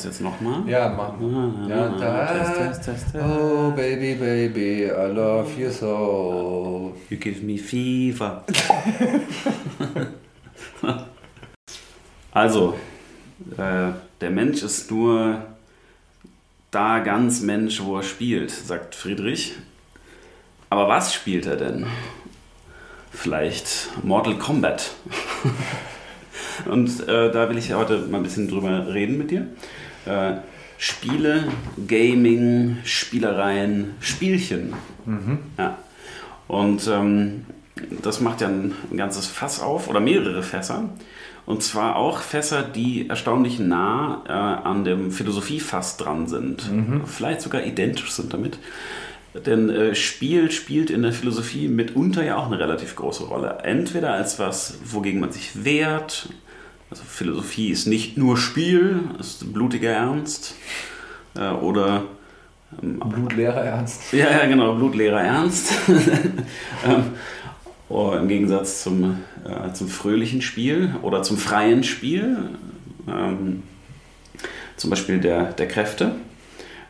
das jetzt nochmal? Ja, mach. Ah, ja, da. Test, test, test, oh, baby, baby, I love you so. You give me fever. also, äh, der Mensch ist nur da ganz Mensch, wo er spielt, sagt Friedrich. Aber was spielt er denn? Vielleicht Mortal Kombat. Und äh, da will ich heute mal ein bisschen drüber reden mit dir. Äh, Spiele, Gaming, Spielereien, Spielchen. Mhm. Ja. Und ähm, das macht ja ein, ein, ganzes Fass auf oder mehrere Fässer. Und zwar auch Fässer, die erstaunlich nah äh, an dem Philosophiefass dran sind. Mhm. Vielleicht sogar identisch sind damit. Denn äh, Spiel spielt in der Philosophie mitunter ja auch eine relativ große Rolle. Entweder als was, wogegen man sich wehrt. Also Philosophie ist nicht nur Spiel, ist blutiger Ernst. Äh, oder ähm, Blutleerer Ernst. Ja, ja, genau, blutleerer Ernst. ähm, oh, Im Gegensatz zum, äh, zum fröhlichen Spiel oder zum freien Spiel. Ähm, zum Beispiel der, der Kräfte.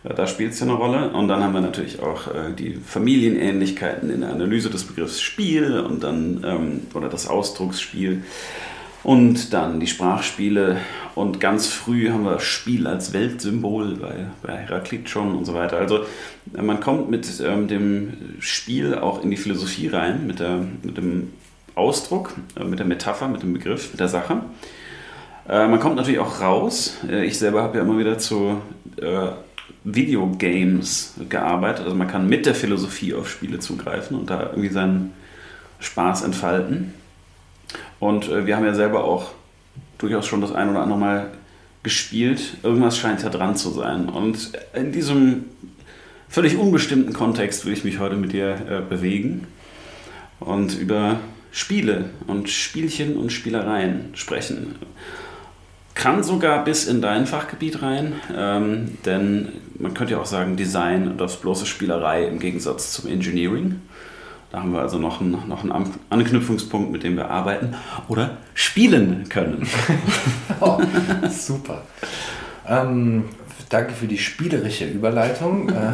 Da spielt es ja eine Rolle. Und dann haben wir natürlich auch äh, die Familienähnlichkeiten in der Analyse des Begriffs Spiel und dann, ähm, oder das Ausdrucksspiel. Und dann die Sprachspiele. Und ganz früh haben wir Spiel als Weltsymbol bei, bei Heraklit schon und so weiter. Also äh, man kommt mit ähm, dem Spiel auch in die Philosophie rein, mit, der, mit dem Ausdruck, äh, mit der Metapher, mit dem Begriff, mit der Sache. Äh, man kommt natürlich auch raus. Äh, ich selber habe ja immer wieder zu äh, Videogames gearbeitet. Also man kann mit der Philosophie auf Spiele zugreifen und da irgendwie seinen Spaß entfalten. Und äh, wir haben ja selber auch durchaus schon das ein oder andere Mal gespielt. Irgendwas scheint ja dran zu sein. Und in diesem völlig unbestimmten Kontext will ich mich heute mit dir äh, bewegen und über Spiele und Spielchen und Spielereien sprechen kann sogar bis in dein Fachgebiet rein, ähm, denn man könnte ja auch sagen Design und das bloße Spielerei im Gegensatz zum Engineering. Da haben wir also noch einen, noch einen Anknüpfungspunkt, mit dem wir arbeiten oder spielen können. oh, super. Ähm, danke für die spielerische Überleitung. Äh,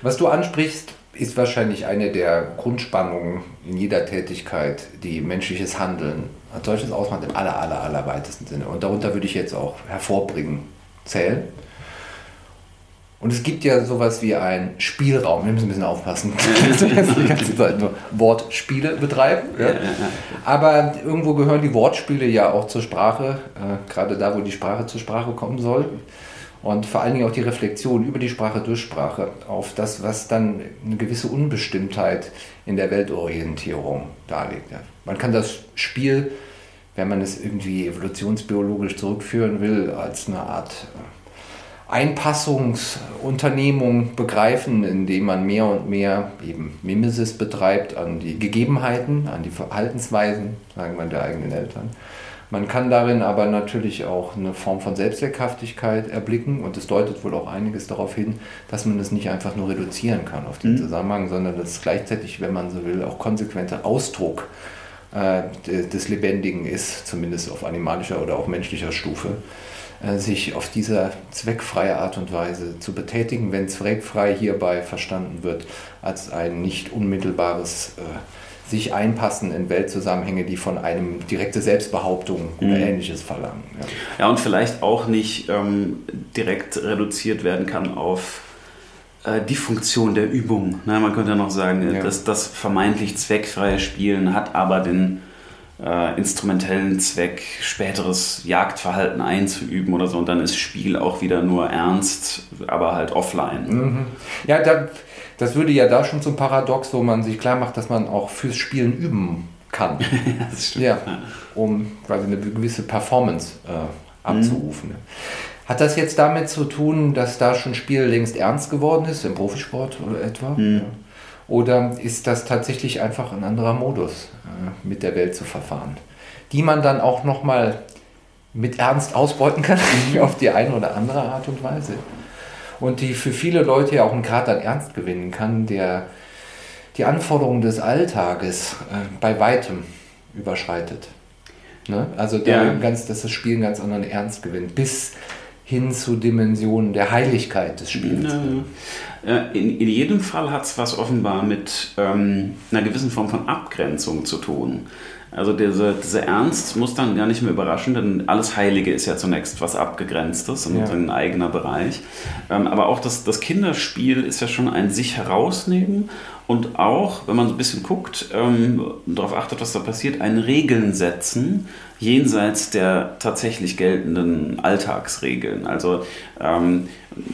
was du ansprichst, ist wahrscheinlich eine der Grundspannungen in jeder Tätigkeit, die menschliches Handeln als solches ausmacht im aller, aller, aller weitesten Sinne. Und darunter würde ich jetzt auch hervorbringen, zählen. Und es gibt ja sowas wie einen Spielraum. Wir müssen ein bisschen aufpassen, dass wir jetzt die ganze Zeit nur Wortspiele betreiben. Ja. Aber irgendwo gehören die Wortspiele ja auch zur Sprache, äh, gerade da, wo die Sprache zur Sprache kommen soll und vor allen Dingen auch die Reflexion über die Sprache durch Sprache auf das, was dann eine gewisse Unbestimmtheit in der Weltorientierung darlegt. Man kann das Spiel, wenn man es irgendwie evolutionsbiologisch zurückführen will, als eine Art äh, Einpassungsunternehmung begreifen, indem man mehr und mehr eben Mimesis betreibt an die Gegebenheiten, an die Verhaltensweisen, sagen wir, der eigenen Eltern man kann darin aber natürlich auch eine Form von Selbstzweckhaftigkeit erblicken und es deutet wohl auch einiges darauf hin, dass man es nicht einfach nur reduzieren kann auf den mhm. Zusammenhang, sondern dass es gleichzeitig, wenn man so will, auch konsequenter Ausdruck äh, des Lebendigen ist, zumindest auf animalischer oder auch menschlicher Stufe, sich auf diese zweckfreie Art und Weise zu betätigen, wenn zweckfrei hierbei verstanden wird als ein nicht unmittelbares äh, sich einpassen in Weltzusammenhänge, die von einem direkte Selbstbehauptung mhm. oder ähnliches verlangen. Ja. ja, und vielleicht auch nicht ähm, direkt reduziert werden kann auf äh, die Funktion der Übung. Ne, man könnte ja noch sagen, ja. dass das vermeintlich zweckfreie Spielen hat aber den äh, instrumentellen Zweck, späteres Jagdverhalten einzuüben oder so. Und dann ist Spiel auch wieder nur ernst, aber halt offline. Mhm. Ja, da das würde ja da schon zum Paradox, wo man sich klar macht, dass man auch fürs Spielen üben kann. ja, um quasi eine gewisse Performance äh, abzurufen. Mhm. Hat das jetzt damit zu tun, dass da schon Spiel längst ernst geworden ist, im Profisport oder etwa? Mhm. Oder ist das tatsächlich einfach ein anderer Modus, äh, mit der Welt zu verfahren, die man dann auch nochmal mit Ernst ausbeuten kann, mhm. auf die eine oder andere Art und Weise? und die für viele Leute ja auch einen Grad an Ernst gewinnen kann, der die Anforderungen des Alltages äh, bei weitem überschreitet. Ne? Also ja. ganz, dass das Spiel einen ganz anderen Ernst gewinnt. Bis hin zu Dimensionen der Heiligkeit des Spiels. Ja, in, in jedem Fall hat es was offenbar mit ähm, einer gewissen Form von Abgrenzung zu tun. Also dieser, dieser Ernst muss dann gar nicht mehr überraschen, denn alles Heilige ist ja zunächst was Abgegrenztes und ja. ein eigener Bereich. Ähm, aber auch das, das Kinderspiel ist ja schon ein sich herausnehmen und auch, wenn man so ein bisschen guckt, ähm, darauf achtet, was da passiert, ein Regeln setzen, jenseits der tatsächlich geltenden Alltagsregeln. Also ähm,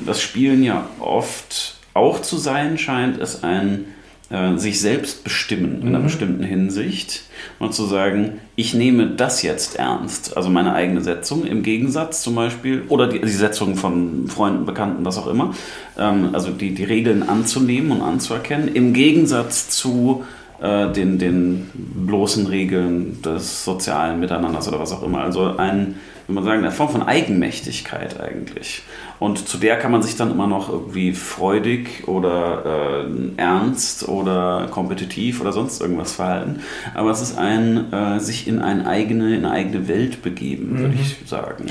das Spielen ja oft auch zu sein scheint, ist ein äh, sich selbst bestimmen in einer mhm. bestimmten Hinsicht und zu sagen, ich nehme das jetzt ernst, also meine eigene Setzung im Gegensatz zum Beispiel, oder die, die Setzung von Freunden, Bekannten, was auch immer, ähm, also die, die Regeln anzunehmen und anzuerkennen, im Gegensatz zu äh, den, den bloßen Regeln des sozialen Miteinanders oder was auch immer. Also ein, wie man sagen, eine Form von Eigenmächtigkeit eigentlich. Und zu der kann man sich dann immer noch irgendwie freudig oder äh, ernst oder kompetitiv oder sonst irgendwas verhalten. Aber es ist ein äh, sich in eine eigene, in eine eigene Welt begeben, würde mhm. ich sagen.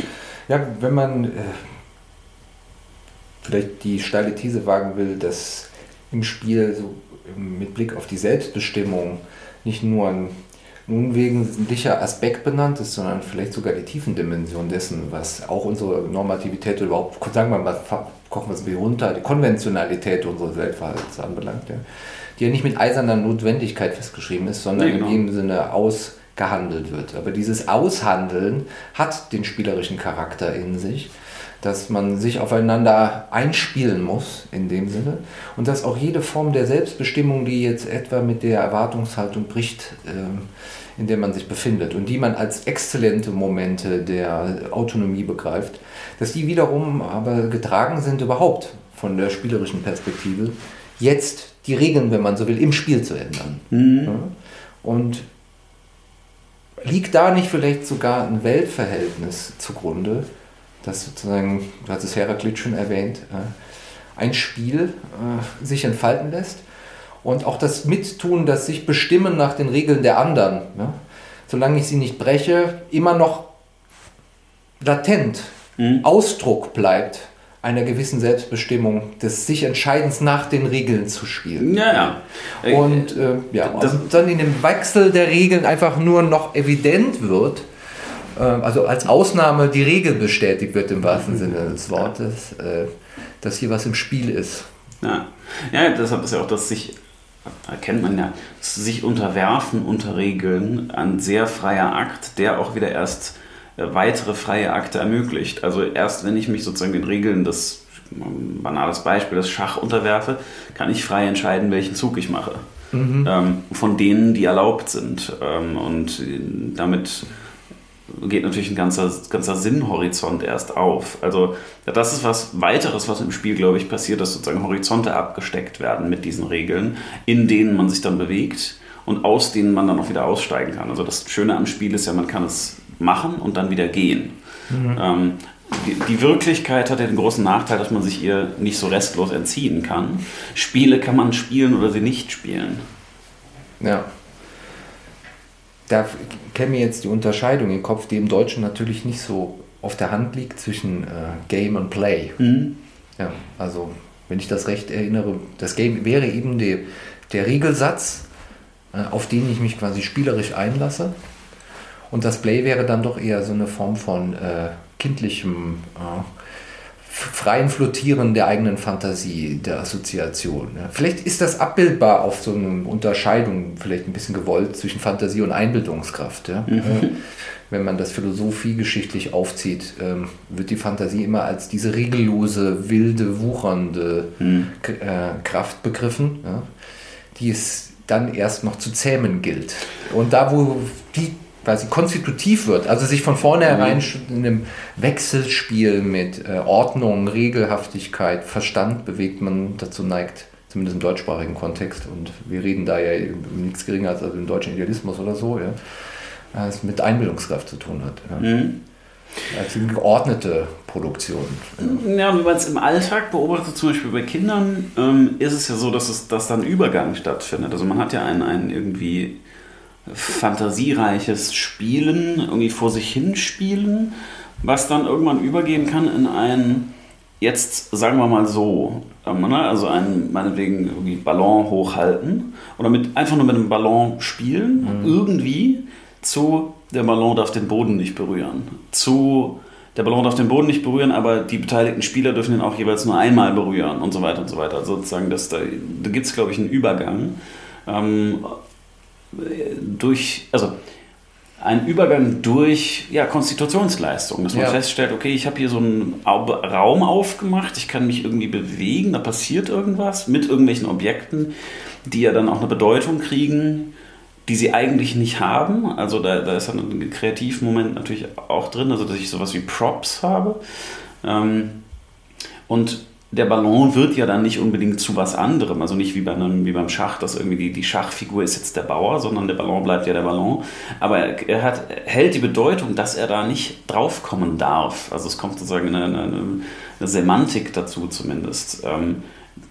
Ja, wenn man äh, vielleicht die steile These wagen will, dass im Spiel so mit Blick auf die Selbstbestimmung nicht nur ein unwesentlicher Aspekt benannt ist, sondern vielleicht sogar die Tiefendimension dessen, was auch unsere Normativität überhaupt, sagen wir mal, kochen wir es wie runter, die Konventionalität unseres Weltverhaltens anbelangt, ja, die ja nicht mit eiserner Notwendigkeit festgeschrieben ist, sondern nee, genau. in dem Sinne ausgehandelt wird. Aber dieses Aushandeln hat den spielerischen Charakter in sich dass man sich aufeinander einspielen muss in dem Sinne und dass auch jede Form der Selbstbestimmung, die jetzt etwa mit der Erwartungshaltung bricht, ähm, in der man sich befindet und die man als exzellente Momente der Autonomie begreift, dass die wiederum aber getragen sind überhaupt von der spielerischen Perspektive, jetzt die Regeln, wenn man so will, im Spiel zu ändern. Mhm. Und liegt da nicht vielleicht sogar ein Weltverhältnis zugrunde, das sozusagen, du hast es Heraklit schon erwähnt, äh, ein Spiel äh, sich entfalten lässt und auch das Mittun, das sich bestimmen nach den Regeln der anderen, solange ich sie nicht breche, immer noch latent mhm. Ausdruck bleibt einer gewissen Selbstbestimmung, des sich Entscheidens nach den Regeln zu spielen. Ja, ja. Und äh, ja, und dann in dem Wechsel der Regeln einfach nur noch evident wird, also als Ausnahme die Regel bestätigt wird im wahrsten Sinne des Wortes, äh, dass hier was im Spiel ist. Ja, ja deshalb ist ja auch das sich, erkennt man ja, sich unterwerfen unter Regeln ein sehr freier Akt, der auch wieder erst äh, weitere freie Akte ermöglicht. Also erst wenn ich mich sozusagen den Regeln des, banales Beispiel, des Schach unterwerfe, kann ich frei entscheiden, welchen Zug ich mache. Mhm. Ähm, von denen, die erlaubt sind. Ähm, und damit geht natürlich ein ganzer, ganzer Sinnhorizont erst auf. Also das ist was weiteres, was im Spiel, glaube ich, passiert, dass sozusagen Horizonte abgesteckt werden mit diesen Regeln, in denen man sich dann bewegt und aus denen man dann auch wieder aussteigen kann. Also das Schöne am Spiel ist ja, man kann es machen und dann wieder gehen. Mhm. Ähm, die, die, Wirklichkeit hat ja den großen Nachteil, dass man sich ihr nicht so restlos entziehen kann. Spiele kann man spielen oder sie nicht spielen. Ja da käme jetzt die Unterscheidung im Kopf, die im Deutschen natürlich nicht so auf der Hand liegt zwischen äh, Game und Play. Mhm. Ja, also wenn ich das recht erinnere, das Game wäre eben die, der Regelsatz, äh, auf den ich mich quasi spielerisch einlasse. Und das Play wäre dann doch eher so eine Form von äh, kindlichem äh, freien Flottieren der eigenen Fantasie, der Assoziation. Vielleicht ist das abbildbar auf so eine Unterscheidung, vielleicht ein bisschen gewollt, zwischen Fantasie und Einbildungskraft. Ja. Mhm. Wenn man das philosophiegeschichtlich aufzieht, ähm, wird die Fantasie immer als diese regellose, wilde, wuchernde mhm. äh, Kraft begriffen, die es dann erst noch zu zähmen gilt. Und da, wo die quasi konstitutiv wird, also sich von vornherein mhm. in einem Wechselspiel mit äh, Ordnung, Regelhaftigkeit, Verstand bewegt, man dazu neigt, zumindest im deutschsprachigen Kontext, und wir reden da ja nichts geringer als also im deutschen Idealismus oder so, ja, es mit Einbildungskraft zu tun hat. Ja. Mhm. Als eine geordnete Produktion. Ja, wenn man es im Alltag beobachtet, zum Beispiel bei Kindern, ähm, ist es ja so, dass es dass dann Übergang stattfindet. Also man hat ja einen, einen irgendwie fantasiereiches Spielen, irgendwie vor sich hin spielen, was dann irgendwann übergehen kann in ein, jetzt sagen wir mal so, ähm, ne, also ein, meinetwegen irgendwie Ballon hochhalten oder mit, einfach nur mit einem Ballon spielen, mhm. irgendwie zu, der Ballon darf den Boden nicht berühren, zu, der Ballon darf den Boden nicht berühren, aber die beteiligten Spieler dürfen ihn auch jeweils nur einmal berühren und so weiter und so weiter. Also sozusagen, das, da, da gibt es, glaube ich, einen Übergang. Ähm, durch, also ein Übergang durch ja, Konstitutionsleistung, dass man ja. feststellt, okay, ich habe hier so einen Raum aufgemacht, ich kann mich irgendwie bewegen, da passiert irgendwas mit irgendwelchen Objekten, die ja dann auch eine Bedeutung kriegen, die sie eigentlich nicht haben. Also da, da ist dann ein Kreativmoment natürlich auch drin, also dass ich sowas wie Props habe. Ähm, und der Ballon wird ja dann nicht unbedingt zu was anderem, also nicht wie, bei einem, wie beim Schach, dass irgendwie die, die Schachfigur ist jetzt der Bauer, sondern der Ballon bleibt ja der Ballon. Aber er, hat, hält die Bedeutung, dass er da nicht draufkommen darf. Also es kommt sozusagen eine, eine, eine Semantik dazu zumindest, ähm,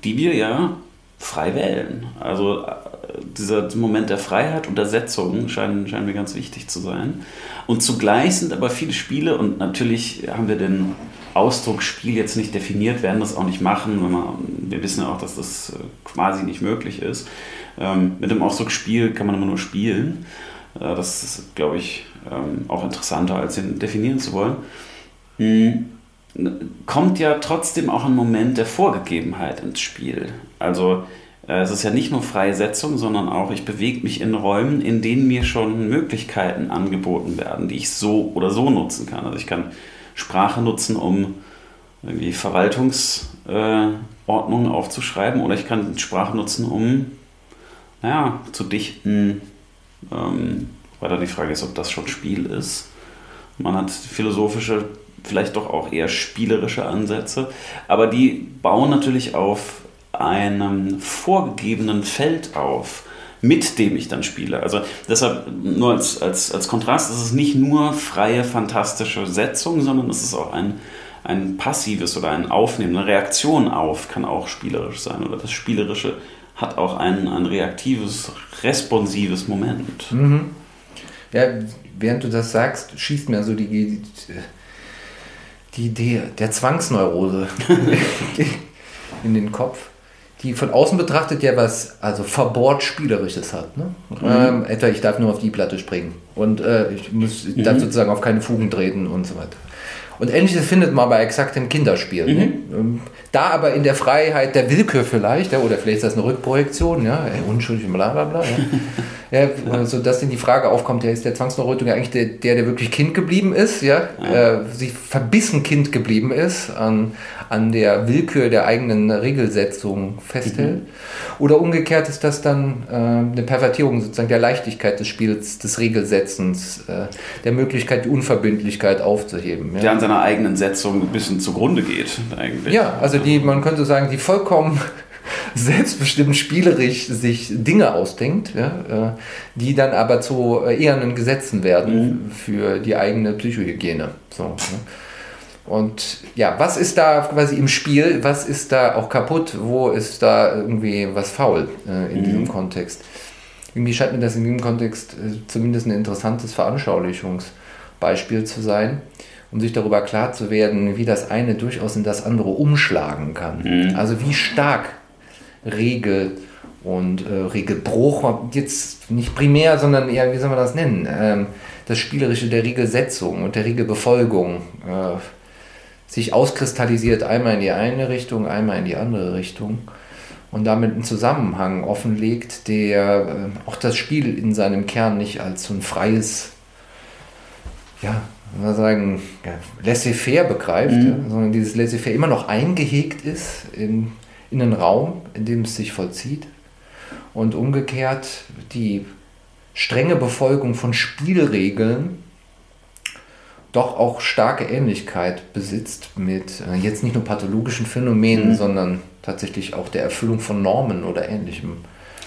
die wir ja frei wählen. Also äh, dieser Moment der Freiheit und der Setzung scheinen, scheinen mir ganz wichtig zu sein. Und zugleich sind aber viele Spiele, und natürlich haben wir den Ausdruck Spiel jetzt nicht definiert, werden das auch nicht machen. Man, wir wissen ja auch, dass das äh, quasi nicht möglich ist. Ähm, mit dem Ausdruck Spiel kann man immer nur spielen. Äh, das ist, glaube ich, ähm, auch interessanter, als ihn definieren zu wollen. Hm, kommt ja trotzdem auch ein Moment der Vorgegebenheit ins Spiel. Also äh, es ist ja nicht nur freie Setzung, sondern auch, ich bewege mich in Räumen, in denen mir schon Möglichkeiten angeboten werden, die ich so oder so nutzen kann. Also ich kann Sprache nutzen, um irgendwie Verwaltungsordnungen aufzuschreiben oder ich kann Sprache nutzen, um naja, zu dichten. Ähm, weil dann die Frage ist, ob das schon Spiel ist. Man hat philosophische, vielleicht doch auch eher spielerische Ansätze, aber die bauen natürlich auf einem vorgegebenen Feld auf mit dem ich dann spiele. Also deshalb nur als, als, als Kontrast, es ist nicht nur freie, fantastische Setzung, sondern es ist auch ein, ein passives oder ein Aufnehmen, eine Reaktion auf kann auch spielerisch sein. Oder das Spielerische hat auch ein, ein reaktives, responsives Moment. Mhm. Ja, während du das sagst, schießt mir so die, die Idee der Zwangsneurose in den Kopf die von außen betrachtet ja was, also verbohrt Spielerisches hat. Ne? Mhm. Ähm, etwa, ich darf nur auf die Platte springen und äh, ich muss mhm. darf sozusagen auf keine Fugen treten und so weiter. Und ähnliches findet man bei exaktem Kinderspiel. Ne? Mhm. Ne? Da aber in der Freiheit der Willkür vielleicht, ja, oder vielleicht ist das eine Rückprojektion, ja, unschuldig, bla bla bla. Ja. ja, also dass dann die Frage aufkommt, ja, ist der Zwangsneurötung eigentlich der, der, der wirklich Kind geblieben ist, ja, ja. Äh, sich verbissen Kind geblieben ist an, an der Willkür der eigenen Regelsetzung festhält. Mhm. Oder umgekehrt ist das dann äh, eine Pervertierung sozusagen der Leichtigkeit des Spiels, des Regelsetzens, äh, der Möglichkeit, die Unverbindlichkeit aufzuheben. Ja. Seiner eigenen Setzung ein bisschen zugrunde geht, eigentlich. Ja, also die, man könnte sagen, die vollkommen selbstbestimmt spielerisch sich Dinge ausdenkt, ja, äh, die dann aber zu ehernen Gesetzen werden mhm. für die eigene Psychohygiene. So, ne? Und ja, was ist da quasi im Spiel? Was ist da auch kaputt? Wo ist da irgendwie was faul äh, in mhm. diesem Kontext? Irgendwie scheint mir das in diesem Kontext äh, zumindest ein interessantes Veranschaulichungsbeispiel zu sein, um sich darüber klar zu werden, wie das eine durchaus in das andere umschlagen kann. Mhm. Also wie stark Regel und äh, Regelbruch, jetzt nicht primär, sondern eher, wie soll man das nennen? Ähm, das Spielerische der Regelsetzung und der Regelbefolgung. Äh, sich auskristallisiert, einmal in die eine Richtung, einmal in die andere Richtung und damit einen Zusammenhang offenlegt, der äh, auch das Spiel in seinem Kern nicht als so ein freies, ja, mal sagen, ja, laissez-faire begreift, mhm. ja, sondern dieses laissez-faire immer noch eingehegt ist in, in einen Raum, in dem es sich vollzieht und umgekehrt die strenge Befolgung von Spielregeln doch auch starke Ähnlichkeit besitzt mit äh, jetzt nicht nur pathologischen Phänomenen, mhm. sondern tatsächlich auch der Erfüllung von Normen oder ähnlichem,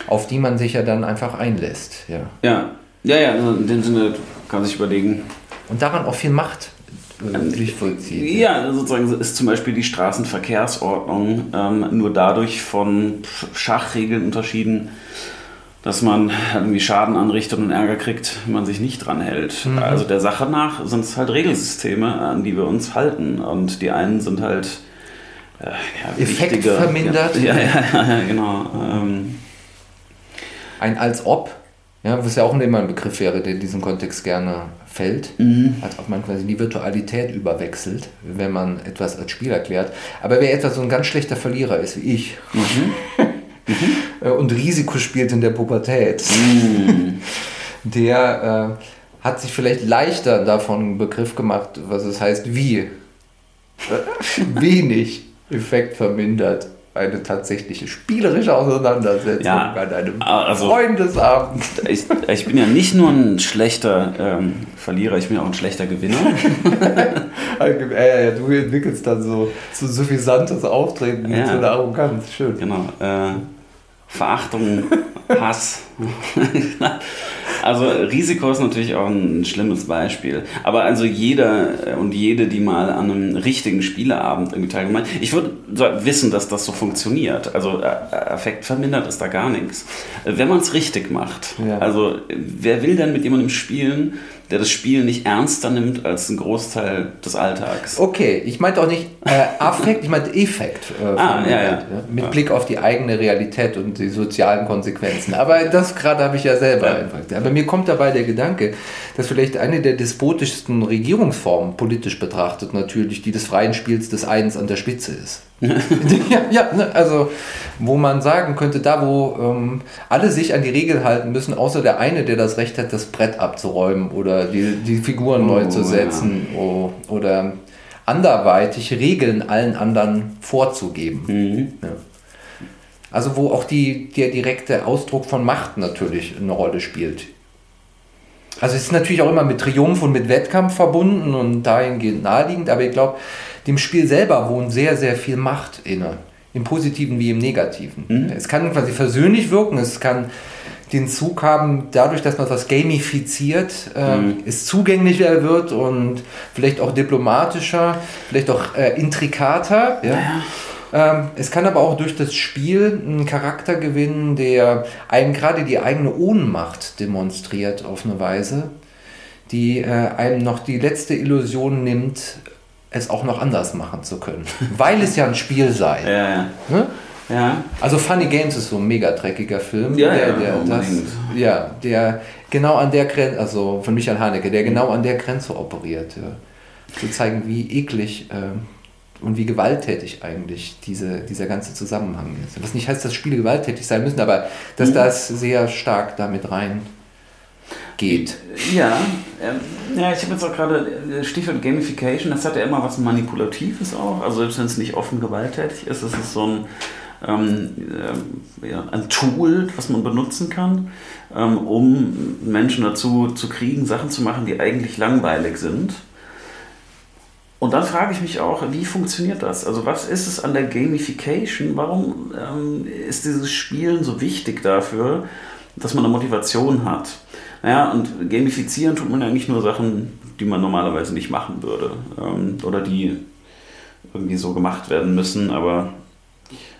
auf die man sich ja dann einfach einlässt. Ja, ja, ja, ja also in dem Sinne kann man sich überlegen. Und daran auch viel Macht äh, ähm, sich vollzieht. Ja, sozusagen ist zum Beispiel die Straßenverkehrsordnung ähm, nur dadurch von Schachregeln unterschieden, dass man irgendwie Schaden anrichtet und Ärger kriegt, wenn man sich nicht dran hält. Mhm. Also der Sache nach sind es halt Regelsysteme, an die wir uns halten. Und die einen sind halt äh, ja, Effekt vermindert. Ja, ja, ja, genau. Ähm. Ein als ob, ja, was ja auch immer ein Begriff wäre, der in diesem Kontext gerne fällt, mhm. als ob man quasi die Virtualität überwechselt, wenn man etwas als Spiel erklärt. Aber wer etwa so ein ganz schlechter Verlierer ist wie ich, mhm. Mhm. und Risiko spielt in der Pubertät, mhm. der äh, hat sich vielleicht leichter davon einen Begriff gemacht, was es heißt, wie wenig Effekt vermindert eine tatsächliche spielerische Auseinandersetzung ja, an einem also, Freundesabend. Ich, ich, bin ja nicht nur ein schlechter ähm, Verlierer, ich bin auch ein schlechter Gewinner. ja, ja, du entwickelst dann so, so suffisantes Auftreten ja, so eine Arroganz. Schön. Genau. Äh, Verachtung, Hass. also Risiko ist natürlich auch ein schlimmes Beispiel. Aber also jeder und jede, die mal an einem richtigen Spieleabend irgendwie teilgenommen hat, ich würde wissen, dass das so funktioniert. Also Effekt äh, vermindert ist da gar nichts. Wenn man es richtig macht. Ja. Also wer will denn mit jemandem spielen, der das Spiel nicht ernster nimmt als ein Großteil des Alltags. Okay, ich meinte auch nicht äh, Affekt, ich meinte Effekt. Äh, ah, ja, ja. Mit ja. Blick auf die eigene Realität und die sozialen Konsequenzen. Aber das gerade habe ich ja selber ja. einfach. Aber mir kommt dabei der Gedanke, dass vielleicht eine der despotischsten Regierungsformen politisch betrachtet natürlich die des freien Spiels des Eins an der Spitze ist. ja, ja ne, also wo man sagen könnte, da wo ähm, alle sich an die Regeln halten müssen, außer der eine, der das Recht hat, das Brett abzuräumen oder die, die Figuren oh, neu zu setzen ja. oh, oder anderweitig Regeln allen anderen vorzugeben. Mhm. Ja. Also wo auch die, der direkte Ausdruck von Macht natürlich eine Rolle spielt. Also es ist natürlich auch immer mit Triumph und mit Wettkampf verbunden und dahingehend naheliegend, aber ich glaube, dem Spiel selber wohnt sehr, sehr viel Macht inne. Im Positiven wie im Negativen. Mhm. Es kann quasi versöhnlich wirken, es kann den Zug haben, dadurch, dass man das gamifiziert, äh, mhm. es zugänglicher wird und vielleicht auch diplomatischer, vielleicht auch äh, intrikater. Ja? ja. Ähm, es kann aber auch durch das Spiel einen Charakter gewinnen, der einem gerade die eigene Ohnmacht demonstriert auf eine Weise, die äh, einem noch die letzte Illusion nimmt, es auch noch anders machen zu können. Weil es ja ein Spiel sei. Ja, ja. Ne? ja. Also Funny Games ist so ein mega dreckiger Film. Ja, der, ja, der, das, ja, der genau an der Grenze, also von Michael Haneke, der genau an der Grenze operiert. Ja. Zu zeigen, wie eklig äh, und wie gewalttätig eigentlich diese, dieser ganze Zusammenhang ist. Was nicht heißt, dass Spiele gewalttätig sein müssen, aber dass mhm. das sehr stark damit rein geht. Ja, ähm, ja ich habe jetzt auch gerade äh, Stichwort Gamification, das hat ja immer was Manipulatives auch. Also selbst wenn es nicht offen gewalttätig ist, ist es so ein, ähm, äh, ja, ein Tool, was man benutzen kann, ähm, um Menschen dazu zu kriegen, Sachen zu machen, die eigentlich langweilig sind. Und dann frage ich mich auch, wie funktioniert das? Also was ist es an der Gamification? Warum ähm, ist dieses Spielen so wichtig dafür, dass man eine Motivation hat? Naja, und gamifizieren tut man ja nicht nur Sachen, die man normalerweise nicht machen würde ähm, oder die irgendwie so gemacht werden müssen, aber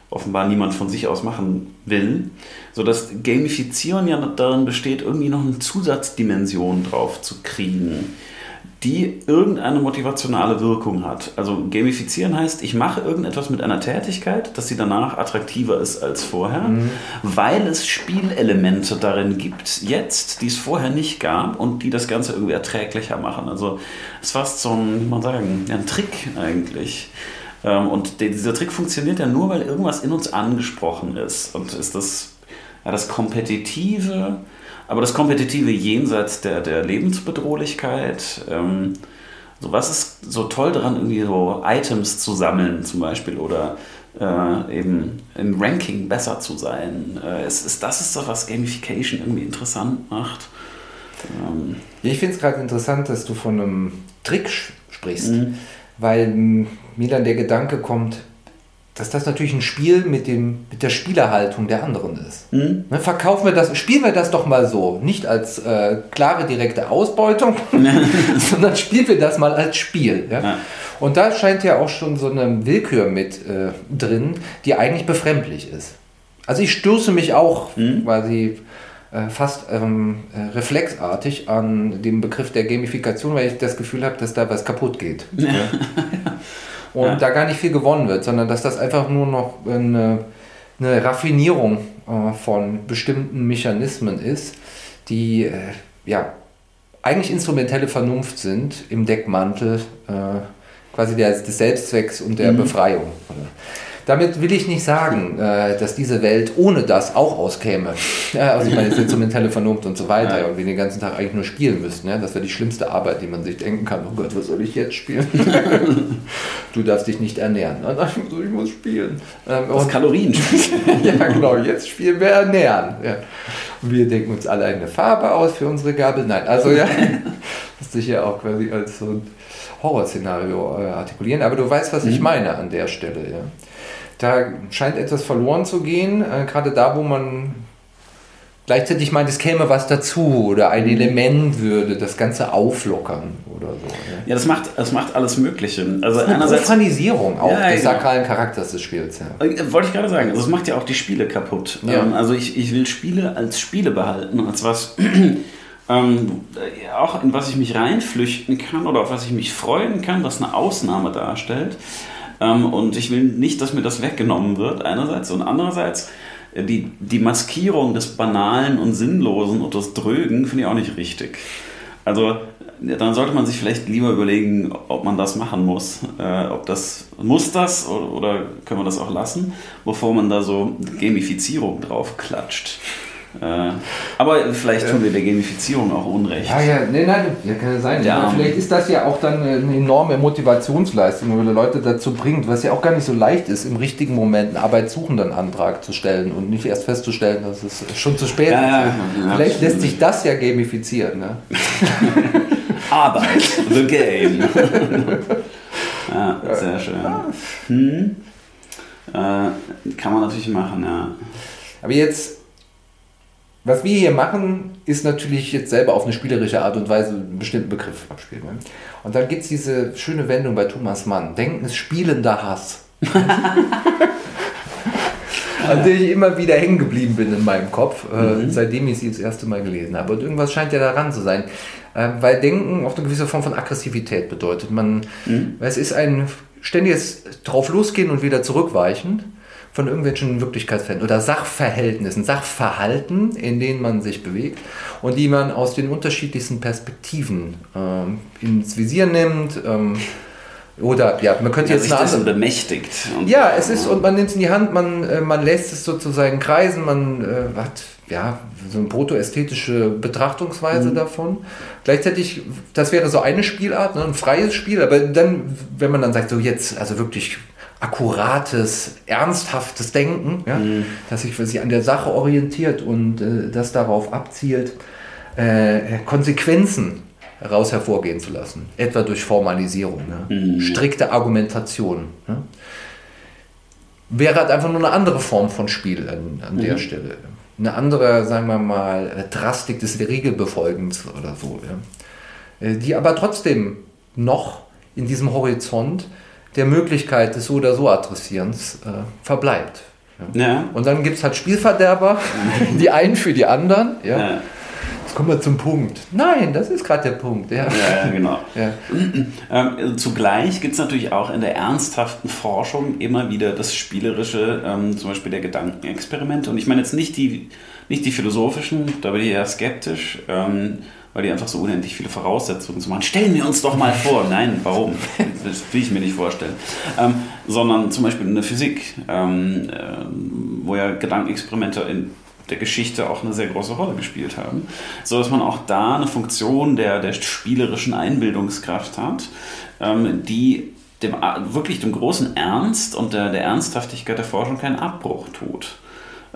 offenbar niemand von sich aus machen will, sodass Gamifizieren ja darin besteht, irgendwie noch eine Zusatzdimension drauf zu kriegen die irgendeine motivationale Wirkung hat. Also gamifizieren heißt, ich mache irgendetwas mit einer Tätigkeit, dass sie danach attraktiver ist als vorher, mhm. weil es Spielelemente darin gibt, jetzt, die es vorher nicht gab und die das Ganze irgendwie erträglicher machen. Also es ist fast so ein, wie man sagen, ein Trick eigentlich. Ähm, und dieser Trick funktioniert ja nur, weil irgendwas in uns angesprochen ist. Und ist das, ja, das Kompetitive, aber das Kompetitive jenseits der, der Lebensbedrohlichkeit, ähm, so was ist so toll daran, irgendwie so Items zu sammeln zum Beispiel oder äh, eben im Ranking besser zu sein. Äh, ist, ist, das ist doch, was Gamification irgendwie interessant macht. Ähm, ich finde es gerade interessant, dass du von einem Trick sprichst, mhm. weil mir dann der Gedanke kommt, dass das natürlich ein Spiel mit, dem, mit der Spielerhaltung der anderen ist. Mhm. Ne, verkaufen wir das, spielen wir das doch mal so, nicht als äh, klare direkte Ausbeutung, sondern spielen wir das mal als Spiel. Ja? Ja. Und da scheint ja auch schon so eine Willkür mit äh, drin, die eigentlich befremdlich ist. Also ich stürze mich auch mhm. quasi äh, fast ähm, äh, reflexartig an dem Begriff der Gamifikation, weil ich das Gefühl habe, dass da was kaputt geht. Ja. Und ja. da gar nicht viel gewonnen wird, sondern dass das einfach nur noch eine, eine Raffinierung äh, von bestimmten Mechanismen ist, die äh, ja eigentlich instrumentelle Vernunft sind im Deckmantel äh, quasi der, des Selbstzwecks und der mhm. Befreiung. Damit will ich nicht sagen, äh, dass diese Welt ohne das auch auskäme. also ich meine, jetzt instrumentelle Vernunft und so weiter ja. und wir den ganzen Tag eigentlich nur spielen müssten. Ja? Das wäre die schlimmste Arbeit, die man sich denken kann. Oh Gott, was soll ich jetzt spielen? du darfst dich nicht ernähren. Nein, ich muss spielen. Ähm, das Kalorien Ja, genau, jetzt spielen wir ernähren. Ja. Und wir denken uns alle eine Farbe aus für unsere Gabel. Nein, also ja, das sich ja auch quasi als so ein Horrorszenario äh, artikulieren. Aber du weißt, was mhm. ich meine an der Stelle. Ja da scheint etwas verloren zu gehen, äh, gerade da, wo man gleichzeitig meint, es käme was dazu oder ein mhm. Element würde das Ganze auflockern oder so. Ne? Ja, das macht, das macht alles Mögliche. Also das einerseits Profanisierung auch ja, des genau. sakralen Charakters des Spiels. Ja. Äh, wollte ich gerade sagen, also es macht ja auch die Spiele kaputt. Ja. Ähm, also ich, ich will Spiele als Spiele behalten, als was ähm, auch in was ich mich reinflüchten kann oder auf was ich mich freuen kann, was eine Ausnahme darstellt. Ähm, und ich will nicht, dass mir das weggenommen wird, einerseits. Und andererseits, äh, die, die Maskierung des Banalen und Sinnlosen und des Drögen finde ich auch nicht richtig. Also dann sollte man sich vielleicht lieber überlegen, ob man das machen muss. Äh, ob das muss das oder, oder können wir das auch lassen, bevor man da so Gamifizierung drauf klatscht. Äh, aber vielleicht tun wir der Gamifizierung auch Unrecht. Ja, ja, nee, nein, ja, kann ja sein. Ja. Vielleicht ist das ja auch dann eine enorme Motivationsleistung, wenn Leute dazu bringt, was ja auch gar nicht so leicht ist, im richtigen Moment einen Arbeitssuchenden Antrag zu stellen und nicht erst festzustellen, dass es schon zu spät ja, ist. Ja, vielleicht lässt sich das ja gamifizieren. Ne? Arbeit, the game. ja, sehr schön. Hm. Äh, kann man natürlich machen, ja. Aber jetzt was wir hier machen, ist natürlich jetzt selber auf eine spielerische Art und Weise einen bestimmten Begriff abspielen. Ne? Und dann gibt es diese schöne Wendung bei Thomas Mann. Denken ist spielender Hass. an der ich immer wieder hängen geblieben bin in meinem Kopf, äh, mhm. seitdem ich sie das erste Mal gelesen habe. Und irgendwas scheint ja daran zu sein. Äh, weil Denken auch eine gewisse Form von Aggressivität bedeutet. Man, mhm. Es ist ein ständiges drauf losgehen und wieder zurückweichen von irgendwelchen Wirklichkeitsfällen oder Sachverhältnissen, Sachverhalten, in denen man sich bewegt und die man aus den unterschiedlichsten Perspektiven ähm, ins Visier nimmt. Ähm, oder ja, man könnte ja, jetzt sich andere, bemächtigt. ja, es ist und man nimmt es in die Hand, man, äh, man lässt es sozusagen kreisen, man äh, hat ja so eine protoästhetische Betrachtungsweise mhm. davon. Gleichzeitig, das wäre so eine Spielart, ne, ein freies Spiel, aber dann, wenn man dann sagt, so jetzt, also wirklich akkurates, ernsthaftes Denken, ja, mhm. dass sich, sich an der Sache orientiert und äh, das darauf abzielt, äh, Konsequenzen heraus hervorgehen zu lassen, etwa durch Formalisierung, ne? mhm. strikte Argumentation. Ne? Wäre halt einfach nur eine andere Form von Spiel an, an mhm. der Stelle. Eine andere, sagen wir mal, Drastik des Regelbefolgens oder so. Ja? Äh, die aber trotzdem noch in diesem Horizont der Möglichkeit des so oder so Adressierens äh, verbleibt. Ja. ja. Und dann gibt es halt Spielverderber, die einen für die anderen. Ja. ja. Jetzt kommen wir zum Punkt. Nein, das ist gerade der Punkt. Ja, genau. Ähm, zugleich gibt es natürlich auch in der ernsthaften Forschung immer wieder das Spielerische, ähm, zum Beispiel der Gedankenexperimente. Und ich meine jetzt nicht die, nicht die philosophischen, da bin ich eher skeptisch. Ähm, weil die einfach so unendlich viele Voraussetzungen zu machen. Stellen wir uns doch mal vor. Nein, warum? Das will ich mir nicht vorstellen. Ähm, sondern zum Beispiel in der Physik, ähm, äh, wo ja Gedankenexperimente in der Geschichte auch eine sehr große Rolle gespielt haben, so dass man auch da eine Funktion der, der spielerischen Einbildungskraft hat, ähm, die dem, wirklich dem großen Ernst und der, der Ernsthaftigkeit der Forschung keinen Abbruch tut.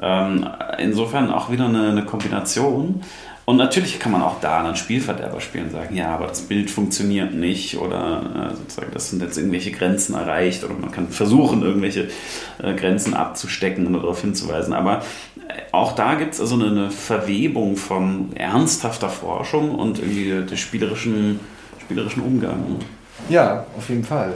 Ähm, insofern auch wieder eine, eine Kombination und natürlich kann man auch da einen Spielverderber spielen und sagen, ja, aber das Bild funktioniert nicht oder äh, sozusagen, das sind jetzt irgendwelche Grenzen erreicht oder man kann versuchen, irgendwelche äh, Grenzen abzustecken und darauf hinzuweisen. Aber äh, auch da gibt es also eine, eine, Verwebung von ernsthafter Forschung und irgendwie des spielerischen, spielerischen Umgang. Ja, auf jeden Fall.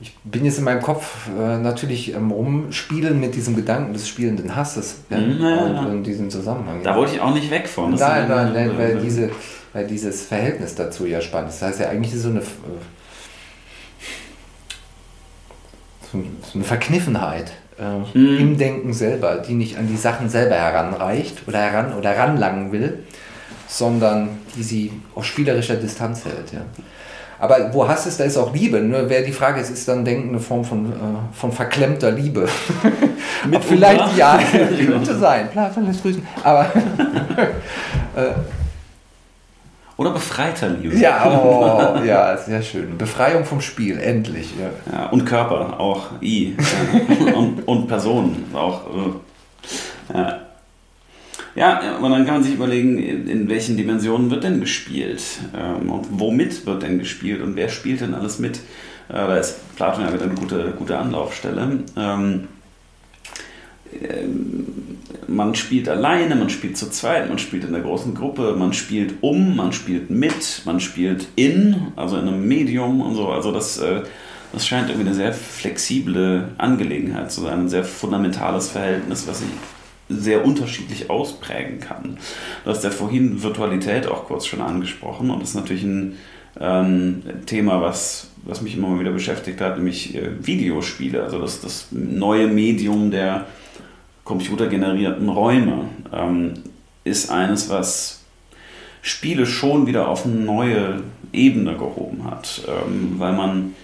Ich bin jetzt in meinem Kopf äh, natürlich am Rumspielen mit diesem Gedanken des spielenden Hasses ja, Mhm, ja, und, ja. in diesem Zusammenhang. Da wollte ich auch nicht weg von. Nein, nein, nein, weil, äh, diese, weil dieses Verhältnis dazu ja spannend ist. Das heißt ja eigentlich ist so eine, äh, so eine Verkniffenheit äh, Mhm. im Denken selber, die nicht an die Sachen selber heranreicht oder heran oder ranlangen will, sondern die sie auf spielerischer Distanz hält. Ja. Aber wo Hass ist, da ist auch Liebe. Nur wäre die Frage, es ist dann Denken eine Form von, äh, von verklemmter Liebe. Mitunter. Vielleicht ja, könnte sein. Platon lässt grüßen. Aber Oder befreiter Liebe. Ja, oh, ja, sehr schön. Befreiung vom Spiel, endlich. Ja. Ja, und Körper, auch I. Und, und Personen, auch. Äh. Ja. Ja, aber dann kann man sich überlegen, in, welchen Dimensionen wird denn gespielt? Ähm, und womit wird denn gespielt? Und wer spielt denn alles mit? Äh, da ist Platon ja wieder eine gute, gute Anlaufstelle. Ähm, man spielt alleine, man spielt zu zweit, man spielt in der großen Gruppe, man spielt um, man spielt mit, man spielt in, also in einem Medium und so. Also das, äh, das scheint irgendwie eine sehr flexible Angelegenheit zu sein, ein sehr fundamentales Verhältnis, was sich sehr unterschiedlich ausprägen kann. Du hast ja vorhin Virtualität auch kurz schon angesprochen und das ist natürlich ein ähm, Thema, was, was mich immer wieder beschäftigt hat, nämlich äh, Videospiele, also das, das neue Medium der computergenerierten Räume ähm, ist eines, was Spiele schon wieder auf eine neue Ebene gehoben hat, ähm, weil man,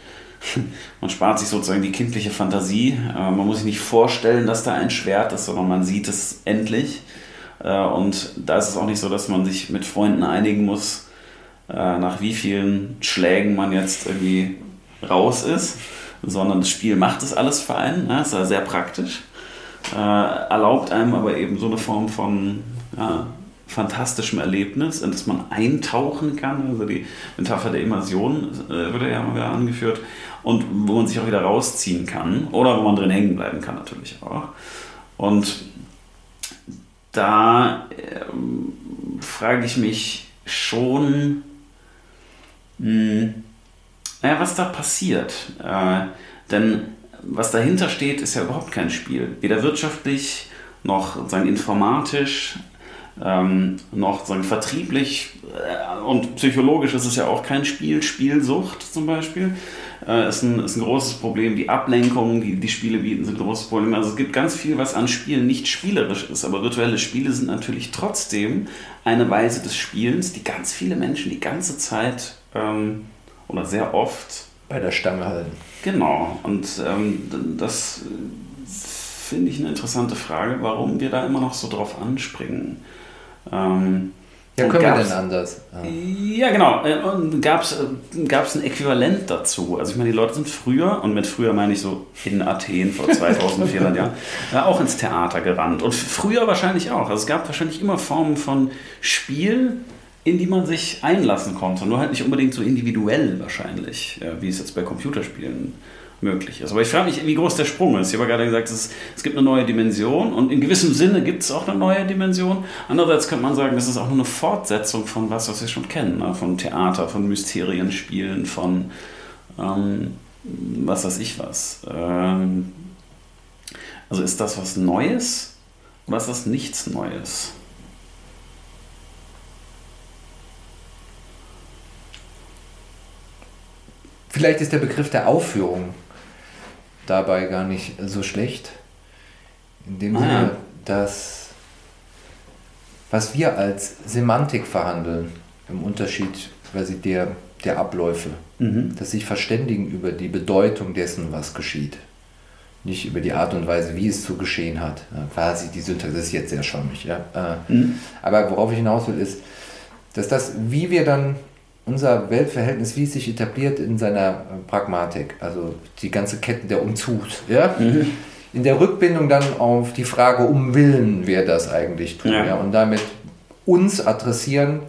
man spart sich sozusagen die kindliche Fantasie. Äh, man muss sich nicht vorstellen, dass da ein Schwert ist, sondern man sieht es endlich. Äh, und da ist es auch nicht so, dass man sich mit Freunden einigen muss, äh, nach wie vielen Schlägen man jetzt irgendwie raus ist, sondern das Spiel macht es alles für einen. Ne? Ist sehr praktisch erlaubt einem aber eben so eine Form von ja, fantastischem Erlebnis, in das man eintauchen kann. Also die Metapher der Immersion äh, ja immer wieder angeführt. Und wo man sich auch wieder rausziehen kann. Oder wo man drin hängen bleiben kann natürlich auch. Und da ähm, frage ich mich schon, mh, naja, was da passiert. Äh, denn was dahinter steht, ist ja überhaupt kein Spiel. Weder wirtschaftlich noch sozusagen informatisch, ähm, noch sozusagen vertrieblich äh, und psychologisch ist es ja auch kein Spiel. Spielsucht zum Beispiel äh, ist, ein, ist ein großes Problem. Die Ablenkungen, die die Spiele bieten, sind ein großes Problem. Also es gibt ganz viel, was an Spielen nicht spielerisch ist, aber virtuelle Spiele sind natürlich trotzdem eine Weise des Spielens, die ganz viele Menschen die ganze Zeit ähm, oder sehr oft Bei der Stange halten. Genau, und ähm, das finde ich eine interessante Frage, warum wir da immer noch so drauf anspringen. Ähm, Ja, und können wir gab's- denn anders? Ja. Ja, genau. äh, Und gab es ein Äquivalent dazu? Also ich meine, die Leute sind früher, und mit früher meine ich so in Athen vor 2400 Jahren, äh, auch ins Theater gerannt. Und früher wahrscheinlich auch. Also es gab wahrscheinlich immer Formen von Spiel, in die man sich einlassen konnte. Nur halt nicht unbedingt so individuell wahrscheinlich, wie es jetzt bei Computerspielen möglich ist. Aber ich frage mich, wie groß der Sprung ist. Ich habe gerade gesagt, es, es gibt eine neue Dimension und in gewissem Sinne gibt es auch eine neue Dimension. Andererseits könnte man sagen, das ist auch nur eine Fortsetzung von was, was wir schon kennen. Ne? Von Theater, von Mysterienspielen, von ähm, was weiß ich was. Ähm, also ist das was Neues oder ist das nichts Neues? Vielleicht ist der Begriff der Aufführung dabei gar nicht so schlecht. In dem Ah. Sinne, dass was wir als Semantik verhandeln, im Unterschied quasi der, der Abläufe, Mhm. dass sich verständigen über die Bedeutung dessen, was geschieht. Nicht über die Art und Weise, wie es zu geschehen hat. Ja, quasi die Syntax das ist jetzt sehr schwammig. Ja. Äh, Mhm. Aber worauf ich hinaus will, ist, dass das, wie wir dann unser Weltverhältnis, wie es sich etabliert in seiner Pragmatik, also die ganze Kette der Umzug, ja, Mhm. in der Rückbindung dann auf die Frage, um Willen wir das eigentlich tun, Ja. ja. und damit uns adressieren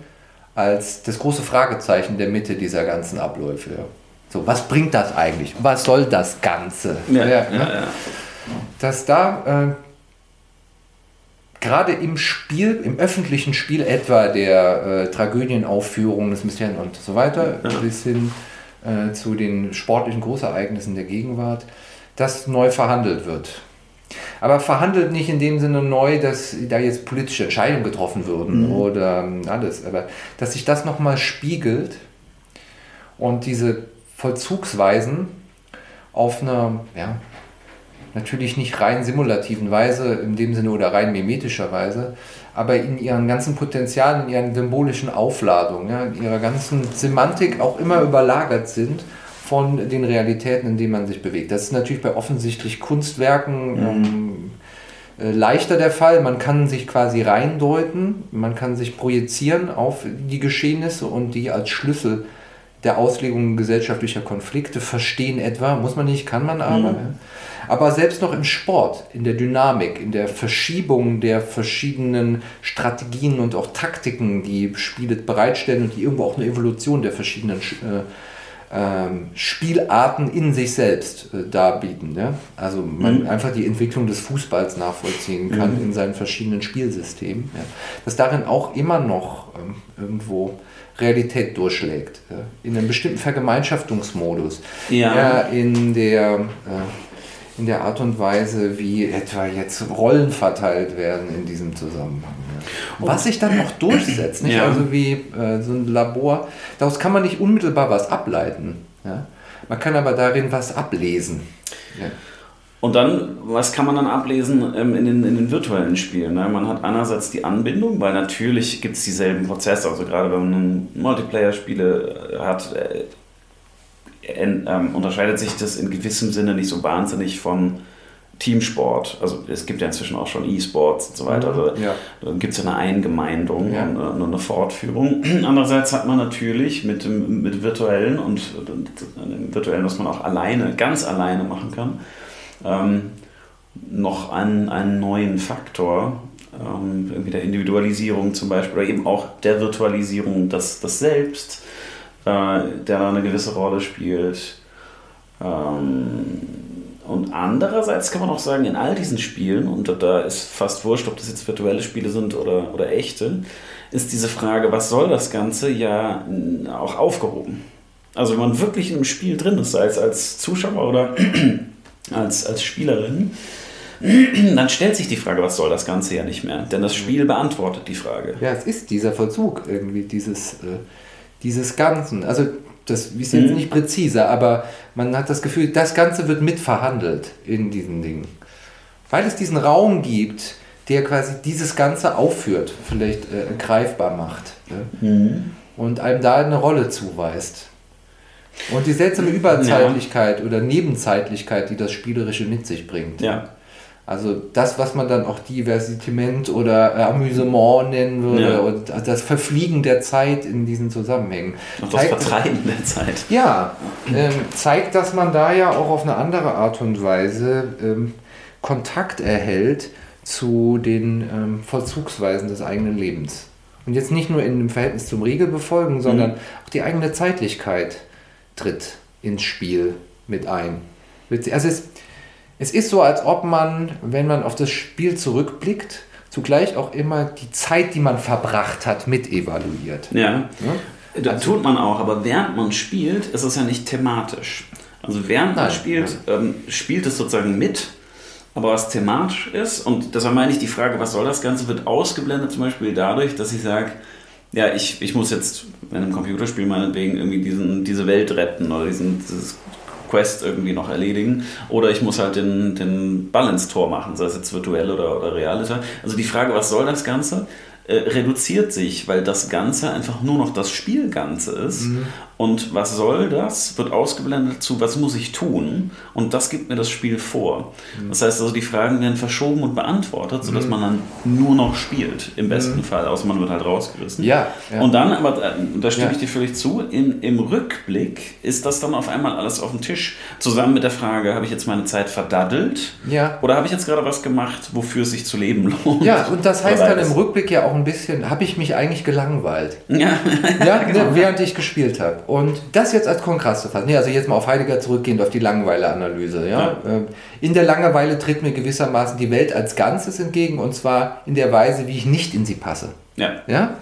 als das große Fragezeichen der Mitte dieser ganzen Abläufe. Ja. So, was bringt das eigentlich? Was soll das Ganze? Ja, ja, ne? ja. dass da äh, gerade im Spiel, im öffentlichen Spiel etwa der äh, Tragödienaufführung des Mysteriums und so weiter, Ja. bis hin äh, zu den sportlichen Großereignissen der Gegenwart, das neu verhandelt wird. Aber verhandelt nicht in dem Sinne neu, dass da jetzt politische Entscheidungen getroffen würden mhm. oder ähm, alles, aber dass sich das nochmal spiegelt und diese Vollzugsweisen auf einer, ja, natürlich nicht rein simulativen Weise in dem Sinne oder rein mimetischer Weise, aber in ihren ganzen Potenzialen, in ihren symbolischen Aufladungen, ja, in ihrer ganzen Semantik auch immer überlagert sind von den Realitäten, in denen man sich bewegt. Das ist natürlich bei offensichtlich Kunstwerken mhm. ähm, äh, leichter der Fall. Man kann sich quasi reindeuten, man kann sich projizieren auf die Geschehnisse und die als Schlüssel der Auslegung gesellschaftlicher Konflikte verstehen etwa. Muss man nicht, kann man aber. Mhm. Aber selbst noch im Sport, in der Dynamik, in der Verschiebung der verschiedenen Strategien und auch Taktiken, die Spiele bereitstellen und die irgendwo auch eine Evolution der verschiedenen äh, ähm, Spielarten in sich selbst äh, darbieten. Ja? Also man mhm. einfach die Entwicklung des Fußballs nachvollziehen kann mhm. in seinen verschiedenen Spielsystemen. Ja? Dass darin auch immer noch ähm, irgendwo Realität durchschlägt. Ja? In einem bestimmten Vergemeinschaftungsmodus. Ja. ja in der äh, in der Art und Weise, wie etwa jetzt Rollen verteilt werden in diesem Zusammenhang. Ja. Was sich dann auch durchsetzt, nicht? Ja. also wie äh, so ein Labor, daraus kann man nicht unmittelbar was ableiten. Ja? Man kann aber darin was ablesen. Ja. Und dann, was kann man dann ablesen ähm, in, den, in den virtuellen Spielen? Ne? Man hat einerseits die Anbindung, weil natürlich gibt es dieselben Prozesse. Also gerade wenn man Multiplayer-Spiele hat, äh, ähm, unterscheidet sich das in gewissem Sinne nicht so wahnsinnig von Teamsport. Also es gibt ja inzwischen auch schon E-Sports und so weiter. Also ja. Da gibt es ja eine Eingemeindung ja. und eine Fortführung. Andererseits hat man natürlich mit dem mit virtuellen und, und, und virtuellen, was man auch alleine, ganz alleine machen kann, ähm, noch einen, einen neuen Faktor, ähm, irgendwie der Individualisierung zum Beispiel, oder eben auch der Virtualisierung des, des Selbst der da eine gewisse Rolle spielt. Ähm, und andererseits kann man auch sagen, in all diesen Spielen, und da ist fast wurscht, ob das jetzt virtuelle Spiele sind oder, oder echte, ist diese Frage, was soll das Ganze, ja auch aufgehoben. Also wenn man wirklich im Spiel drin ist, sei es als Zuschauer oder als, als Spielerin, dann stellt sich die Frage, was soll das Ganze ja nicht mehr. Denn das Spiel beantwortet die Frage. Ja, es ist dieser Vollzug irgendwie, dieses... Äh dieses Ganzen. Also das ist jetzt mhm. nicht präzise, aber man hat das Gefühl, das Ganze wird mitverhandelt in diesen Dingen. Weil es diesen Raum gibt, der quasi dieses Ganze aufführt, vielleicht äh, greifbar macht. Ne? Mhm. Und einem da eine Rolle zuweist. Und die seltsame Überzeitlichkeit ja. oder Nebenzeitlichkeit, die das Spielerische mit sich bringt. Ja. Also das, was man dann auch Diversitiment oder Amüsement nennen würde, ja. und das Verfliegen der Zeit in diesen Zusammenhängen. Und das zeigt, Vertreiben der Zeit. Ja, ähm, zeigt, dass man da ja auch auf eine andere Art und Weise ähm, Kontakt erhält zu den ähm, Vollzugsweisen des eigenen Lebens. Und jetzt nicht nur in dem Verhältnis zum Regelbefolgen, sondern mhm. auch die eigene Zeitlichkeit tritt ins Spiel mit ein. Also es es ist so, als ob man, wenn man auf das Spiel zurückblickt, zugleich auch immer die Zeit, die man verbracht hat, mit evaluiert. Ja. ja? Das also, tut man auch, aber während man spielt, ist es ja nicht thematisch. Also während man spielt, ähm, spielt es sozusagen mit, aber was thematisch ist, und deshalb meine ich die Frage, was soll das Ganze, wird ausgeblendet zum Beispiel dadurch, dass ich sage, ja, ich, ich muss jetzt in einem Computerspiel meinetwegen irgendwie diesen, diese Welt retten oder diesen, dieses Quest irgendwie noch erledigen. Oder ich muss halt den, den Balance-Tor machen, sei es jetzt virtuell oder, oder real. Also die Frage, was soll das Ganze? Äh, reduziert sich, weil das Ganze einfach nur noch das Spielganze ist. Mhm. Und was soll das? Wird ausgeblendet zu, was muss ich tun? Und das gibt mir das Spiel vor. Mhm. Das heißt also, die Fragen werden verschoben und beantwortet, sodass mhm. man dann nur noch spielt, im besten mhm. Fall, außer man wird halt rausgerissen. Ja, ja. Und dann, aber äh, da stimme ja. ich dir völlig zu, im, im Rückblick ist das dann auf einmal alles auf dem Tisch, zusammen mit der Frage, habe ich jetzt meine Zeit verdaddelt? Ja. Oder habe ich jetzt gerade was gemacht, wofür es sich zu leben lohnt? Ja, und das heißt dann im Rückblick ja auch ein bisschen, habe ich mich eigentlich gelangweilt. Ja, ja genau. während ich gespielt habe. Und das jetzt als Kontrast zu fassen, nee, also jetzt mal auf Heidegger zurückgehend, auf die Langeweile-Analyse. Ja? ja? Ähm, in der Langeweile tritt mir gewissermaßen die Welt als Ganzes entgegen und zwar in der Weise, wie ich nicht in sie passe. Ja. ja?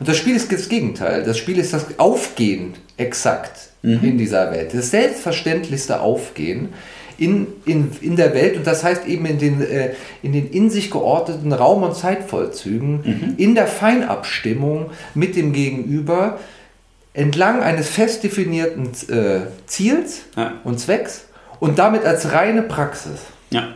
Und das Spiel ist das Gegenteil. Das Spiel ist das Aufgehen exakt mhm. in dieser Welt. Das selbstverständlichste Aufgehen in, in, in der Welt und das heißt eben in den, äh, in den in sich geordneten Raum- und Zeitvollzügen, mhm. in der Feinabstimmung mit dem Gegenüber, entlang eines fest definierten äh, Ziels ja. und Zwecks und damit als reine Praxis. Ja.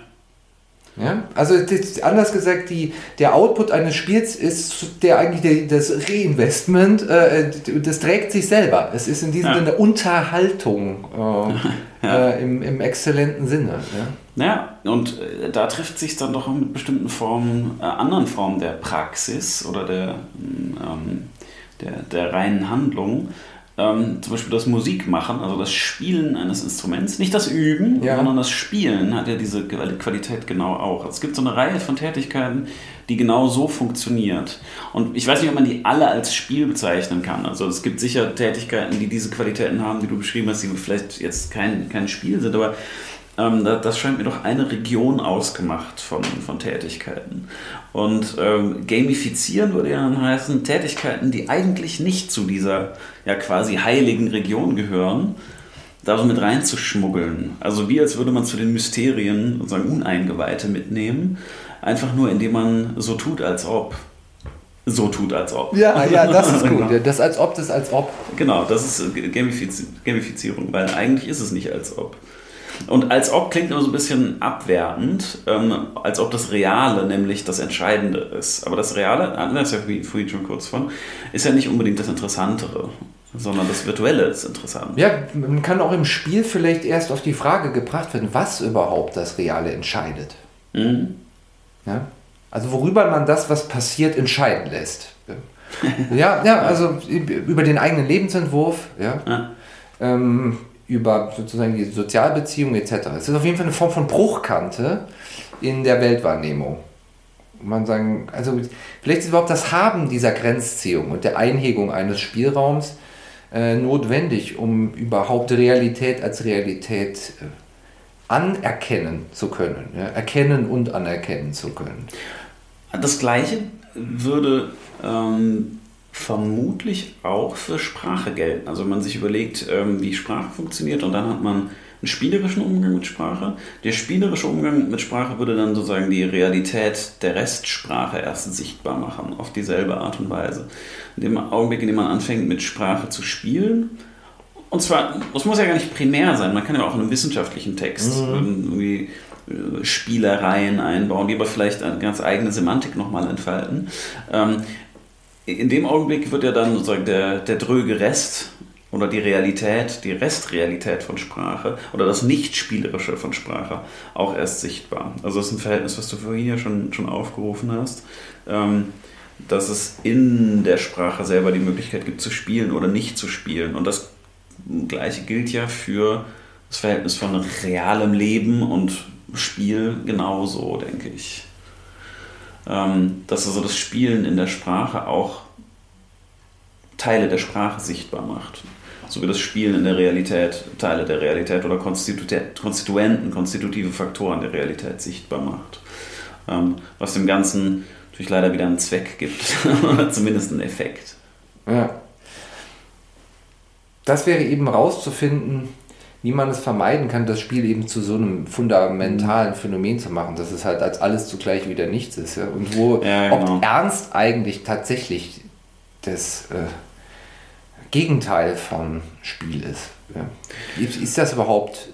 Ja? Also anders gesagt, die, der Output eines Spiels ist der eigentlich der, das Reinvestment, äh, das trägt sich selber. Es ist in diesem ja. Sinne Unterhaltung äh, ja. äh, im, im exzellenten Sinne. Ja, ja und äh, da trifft sich dann doch mit bestimmten Formen, äh, anderen Formen der Praxis oder der, ähm, der, der reinen Handlung ähm, zum Beispiel das Musikmachen, also das Spielen eines Instruments, nicht das Üben, ja. sondern das Spielen hat ja diese Qualität genau auch. Also es gibt so eine Reihe von Tätigkeiten, die genau so funktioniert. Und ich weiß nicht, ob man die alle als Spiel bezeichnen kann. Also es gibt sicher Tätigkeiten, die diese Qualitäten haben, die du beschrieben hast, die vielleicht jetzt kein, kein Spiel sind, aber ähm, das scheint mir doch eine Region ausgemacht von, von Tätigkeiten. Und ähm, gamifizieren würde ja dann heißen, Tätigkeiten, die eigentlich nicht zu dieser ja quasi heiligen Region gehören, da so mit reinzuschmuggeln. Also wie als würde man zu den Mysterien sozusagen Uneingeweihte mitnehmen, einfach nur indem man so tut, als ob so tut, als ob. Ja, ja, das ist gut. Genau. Das als ob, das als ob. Genau, das ist Gamifizierung, weil eigentlich ist es nicht als ob. Und als ob klingt immer so ein bisschen abwertend, ähm, als ob das Reale nämlich das Entscheidende ist. Aber das Reale, hatten wir es ja vorhin schon kurz von, ist ja nicht unbedingt das Interessantere, sondern das Virtuelle ist interessant. Ja, man kann auch im Spiel vielleicht erst auf die Frage gebracht werden, was überhaupt das Reale entscheidet. Mhm. Ja? Also worüber man das, was passiert, entscheiden lässt. ja, ja, also über den eigenen Lebensentwurf, ja. ja. Ähm, über sozusagen die Sozialbeziehungen etc. Es ist auf jeden Fall eine Form von Bruchkante in der Weltwahrnehmung. Man sagen, also vielleicht ist überhaupt das Haben dieser Grenzziehung und der Einhegung eines Spielraums äh, notwendig, um überhaupt Realität als Realität äh, anerkennen zu können, ja? erkennen und anerkennen zu können. Das Gleiche würde ähm, vermutlich auch für Sprache gelten. Also wenn man sich überlegt, ähm, wie Sprache funktioniert und dann hat man einen spielerischen Umgang mit Sprache. Der spielerische Umgang mit Sprache würde dann sozusagen die Realität der Restsprache erst sichtbar machen, auf dieselbe Art und Weise. In dem Augenblick, in dem man anfängt, mit Sprache zu spielen, und zwar, das muss ja gar nicht primär sein, man kann ja auch in einem wissenschaftlichen Text mhm. irgendwie äh, Spielereien einbauen, die aber vielleicht eine ganz eigene Semantik nochmal entfalten. Ähm, in dem Augenblick wird ja dann sozusagen der, der dröge Rest oder die Realität, die Restrealität von Sprache oder das Nichtspielerische von Sprache auch erst sichtbar. Also das ist ein Verhältnis, was du vorhin ja schon, schon aufgerufen hast, ähm, dass es in der Sprache selber die Möglichkeit gibt zu spielen oder nicht zu spielen. Und das gleiche gilt ja für das Verhältnis von realem Leben und Spiel genauso, denke ich dass also das Spielen in der Sprache auch Teile der Sprache sichtbar macht. So wie das Spielen in der Realität Teile der Realität oder Konstituenten, konstitutive Faktoren der Realität sichtbar macht. Ähm, was dem Ganzen natürlich leider wieder einen Zweck gibt oder zumindest einen Effekt. Ja. Das wäre eben rauszufinden, wie man es vermeiden kann, das Spiel eben zu so einem fundamentalen Phänomen zu machen, dass es halt als alles zugleich wieder nichts ist. Ja? Und wo, ja, genau. ob Ernst eigentlich tatsächlich das äh, Gegenteil von Spiel ist. Ja? Ist das überhaupt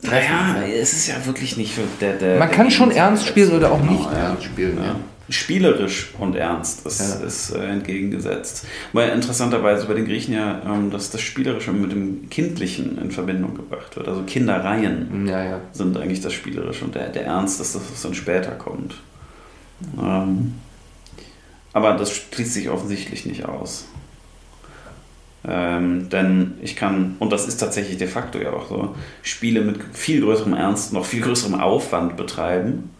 naja, es ist ja wirklich nicht der. der Man kann schon ernst spielen oder auch genau, nicht ja. ernst spielen. Ja spielerisch und ernst ist, ja. ist äh, entgegengesetzt. Weil interessanterweise bei den Griechen ja, ähm, dass das Spielerische mit dem Kindlichen in Verbindung gebracht wird. Also Kindereien ja, ja. sind eigentlich das Spielerische und der, der Ernst ist das, was dann später kommt. Ähm, aber das schließt sich offensichtlich nicht aus. Ähm, denn ich kann, und das ist tatsächlich de facto ja auch so, Spiele mit viel größerem Ernst, noch viel größerem Aufwand betreiben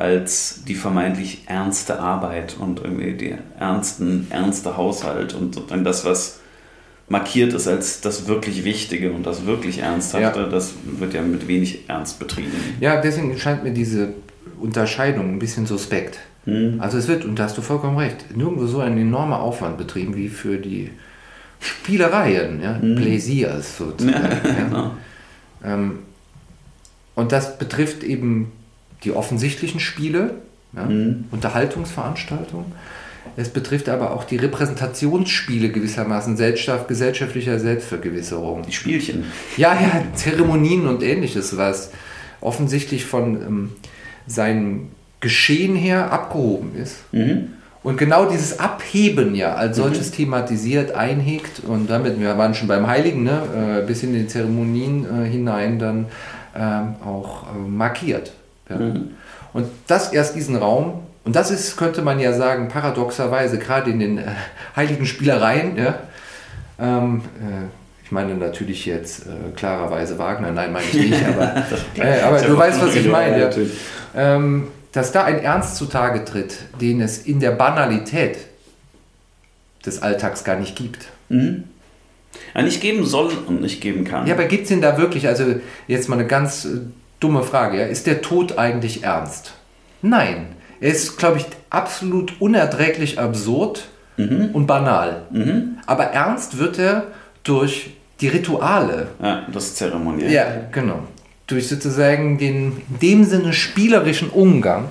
als die vermeintlich ernste Arbeit und irgendwie der ernsten, ernste Haushalt und sozusagen das, was markiert ist als das wirklich Wichtige und das wirklich Ernsthafte, ja. das wird ja mit wenig Ernst betrieben. Ja, deswegen scheint mir diese Unterscheidung ein bisschen suspekt. Mhm. Also es wird, und da hast du vollkommen recht, nirgendwo so ein enormer Aufwand betrieben wie für die Spielereien, ja? Mhm. Pläsiers sozusagen. Ja, genau. ähm, und das betrifft eben die offensichtlichen Spiele, ja? mhm. Unterhaltungsveranstaltungen. Es betrifft aber auch die Repräsentationsspiele gewissermaßen gesellschaftlicher Selbstvergewisserung. Die Spielchen. Ja, ja, Zeremonien und ähnliches, was offensichtlich von ähm, seinem Geschehen her abgehoben ist. Mhm. Und genau dieses Abheben ja als mhm. solches mhm. thematisiert, einhegt und damit, wir waren schon beim Heiligen, ne, äh, bis in die Zeremonien äh, hinein dann ähm, auch äh, markiert. Ja. Mhm. Und das erst diesen Raum, und das ist, könnte man ja sagen, paradoxerweise, gerade in den äh, heiligen Spielereien, ja, ähm, äh, ich meine natürlich jetzt äh, klarerweise Wagner, nein, meine ich nicht, aber, äh, aber du weißt, was ich meine. Ja. Ähm, dass da ein Ernst zutage tritt, den es in der Banalität des Alltags gar nicht gibt. Mhm. Ja, nicht geben soll und nicht geben kann. Ja, aber gibt es ihn da wirklich, also jetzt mal eine ganz äh, dumme Frage, ja, ist der Tod eigentlich ernst? Nein. Er ist, glaube ich, absolut unerträglich absurd mhm. und banal. Mhm. Aber ernst wird er durch die Rituale. Ja, das Zeremoniell. Ja, genau. Durch sozusagen den in dem Sinne spielerischen Umgang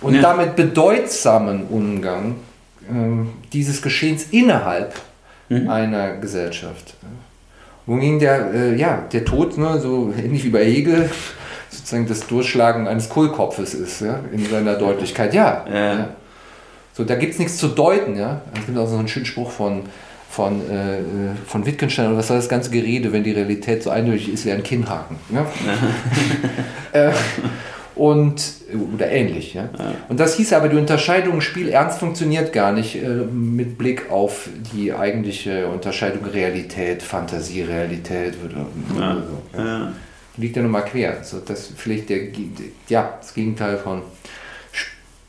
und ja. damit bedeutsamen Umgang äh, dieses Geschehens innerhalb mhm. einer Gesellschaft. Wohingegen der, äh, ja, der Tod, ne, so ähnlich wie bei Hegel, sozusagen das Durchschlagen eines Kohlkopfes ist, ja, in seiner Deutlichkeit. Ja. ja. So, da gibt es nichts zu deuten, ja. Es gibt auch so einen schönen Spruch von, von, äh, von Wittgenstein, oder was soll das ganze Gerede, wenn die Realität so eindeutig ist wie ein Kinnhaken. Ja? äh, und, oder ähnlich. Ja? ja? Und das hieß aber, die Unterscheidung Spiel ernst funktioniert gar nicht äh, mit Blick auf die eigentliche Unterscheidung Realität, Fantasie, Realität. Oder, ja. So, ja. Liegt ja nochmal quer. So, das vielleicht der, ja, das Gegenteil von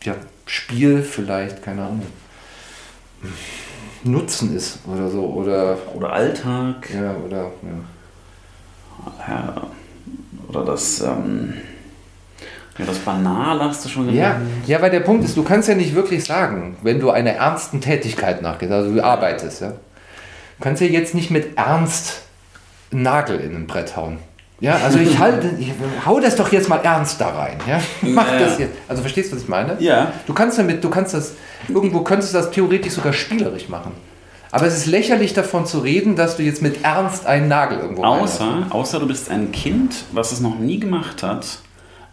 ja, Spiel vielleicht, keine Ahnung. Nutzen ist oder so. Oder, oder Alltag. Ja, oder. Ja. ja oder das. Ähm ja, das Banal hast du schon genannt. Ja, ja, weil der Punkt ist, du kannst ja nicht wirklich sagen, wenn du einer ernsten Tätigkeit nachgehst, also du arbeitest, ja, du kannst ja jetzt nicht mit Ernst einen Nagel in ein Brett hauen. Ja, also ich, halte, ich hau das doch jetzt mal ernst da rein. Ja? Mach ja. das jetzt. Also verstehst du, was ich meine? Ja. Du kannst damit, du kannst das, irgendwo könntest du das theoretisch sogar spielerisch machen. Aber es ist lächerlich davon zu reden, dass du jetzt mit Ernst einen Nagel irgendwo Außer, außer du bist ein Kind, was es noch nie gemacht hat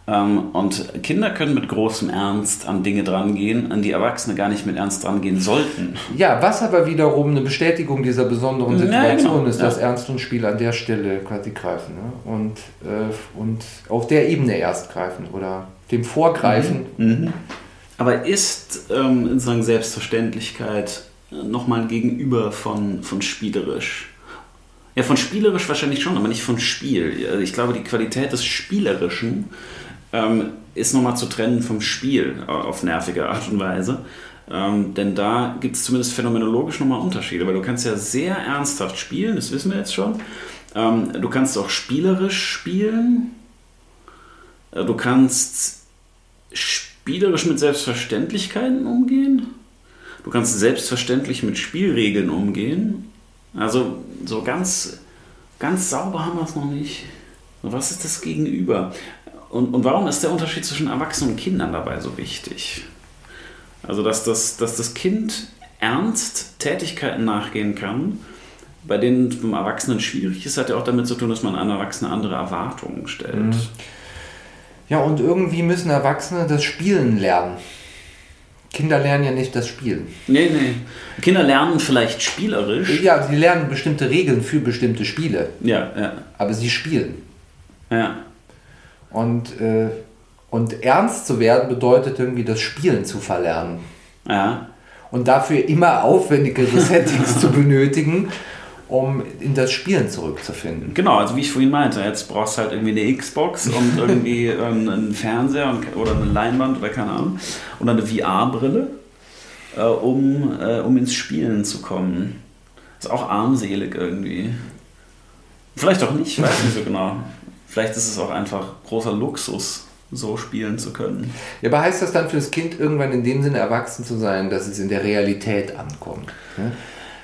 und Kinder können mit großem Ernst an Dinge drangehen, an die Erwachsene gar nicht mit Ernst drangehen sollten. Ja, was aber wiederum eine Bestätigung dieser besonderen Situation ja, genau. ist, dass ja. Ernst und Spiel an der Stelle quasi greifen. Ne? Und, äh, und auf der Ebene erst greifen oder dem Vorgreifen. Mhm. Mhm. Aber ist ähm, in Sachen Selbstverständlichkeit nochmal ein Gegenüber von, von spielerisch? Ja, von spielerisch wahrscheinlich schon, aber nicht von Spiel. Ich glaube, die Qualität des Spielerischen ähm, ist nochmal zu trennen vom Spiel auf nervige Art und Weise. Ähm, denn da gibt es zumindest phänomenologisch nochmal Unterschiede, weil du kannst ja sehr ernsthaft spielen, das wissen wir jetzt schon. Ähm, du kannst auch spielerisch spielen. Äh, du kannst spielerisch mit Selbstverständlichkeiten umgehen. Du kannst selbstverständlich mit Spielregeln umgehen. Also so ganz, ganz sauber haben wir es noch nicht. Was ist das Gegenüber? Und, und warum ist der Unterschied zwischen Erwachsenen und Kindern dabei so wichtig? Also, dass das, dass das Kind ernst Tätigkeiten nachgehen kann, bei denen beim Erwachsenen schwierig ist, hat ja auch damit zu tun, dass man an Erwachsene andere Erwartungen stellt. Mhm. Ja, und irgendwie müssen Erwachsene das Spielen lernen. Kinder lernen ja nicht das Spielen. Nee, nee. Kinder lernen vielleicht spielerisch. Ja, sie lernen bestimmte Regeln für bestimmte Spiele. Ja, ja. Aber sie spielen. Ja. Und, äh, und ernst zu werden bedeutet irgendwie das Spielen zu verlernen. Ja. Und dafür immer aufwendigere Settings zu benötigen, um in das Spielen zurückzufinden. Genau, also wie ich vorhin meinte, jetzt brauchst du halt irgendwie eine Xbox und irgendwie einen Fernseher oder eine Leinwand oder keine Ahnung. Oder eine VR-Brille, äh, um, äh, um ins Spielen zu kommen. Ist auch armselig irgendwie. Vielleicht auch nicht, ich weiß nicht so genau. Vielleicht ist es auch einfach großer Luxus. so spielen zu können. Ja, aber heißt das dann für das Kind irgendwann in dem Sinne erwachsen zu sein, dass es in der Realität ankommt? Ne?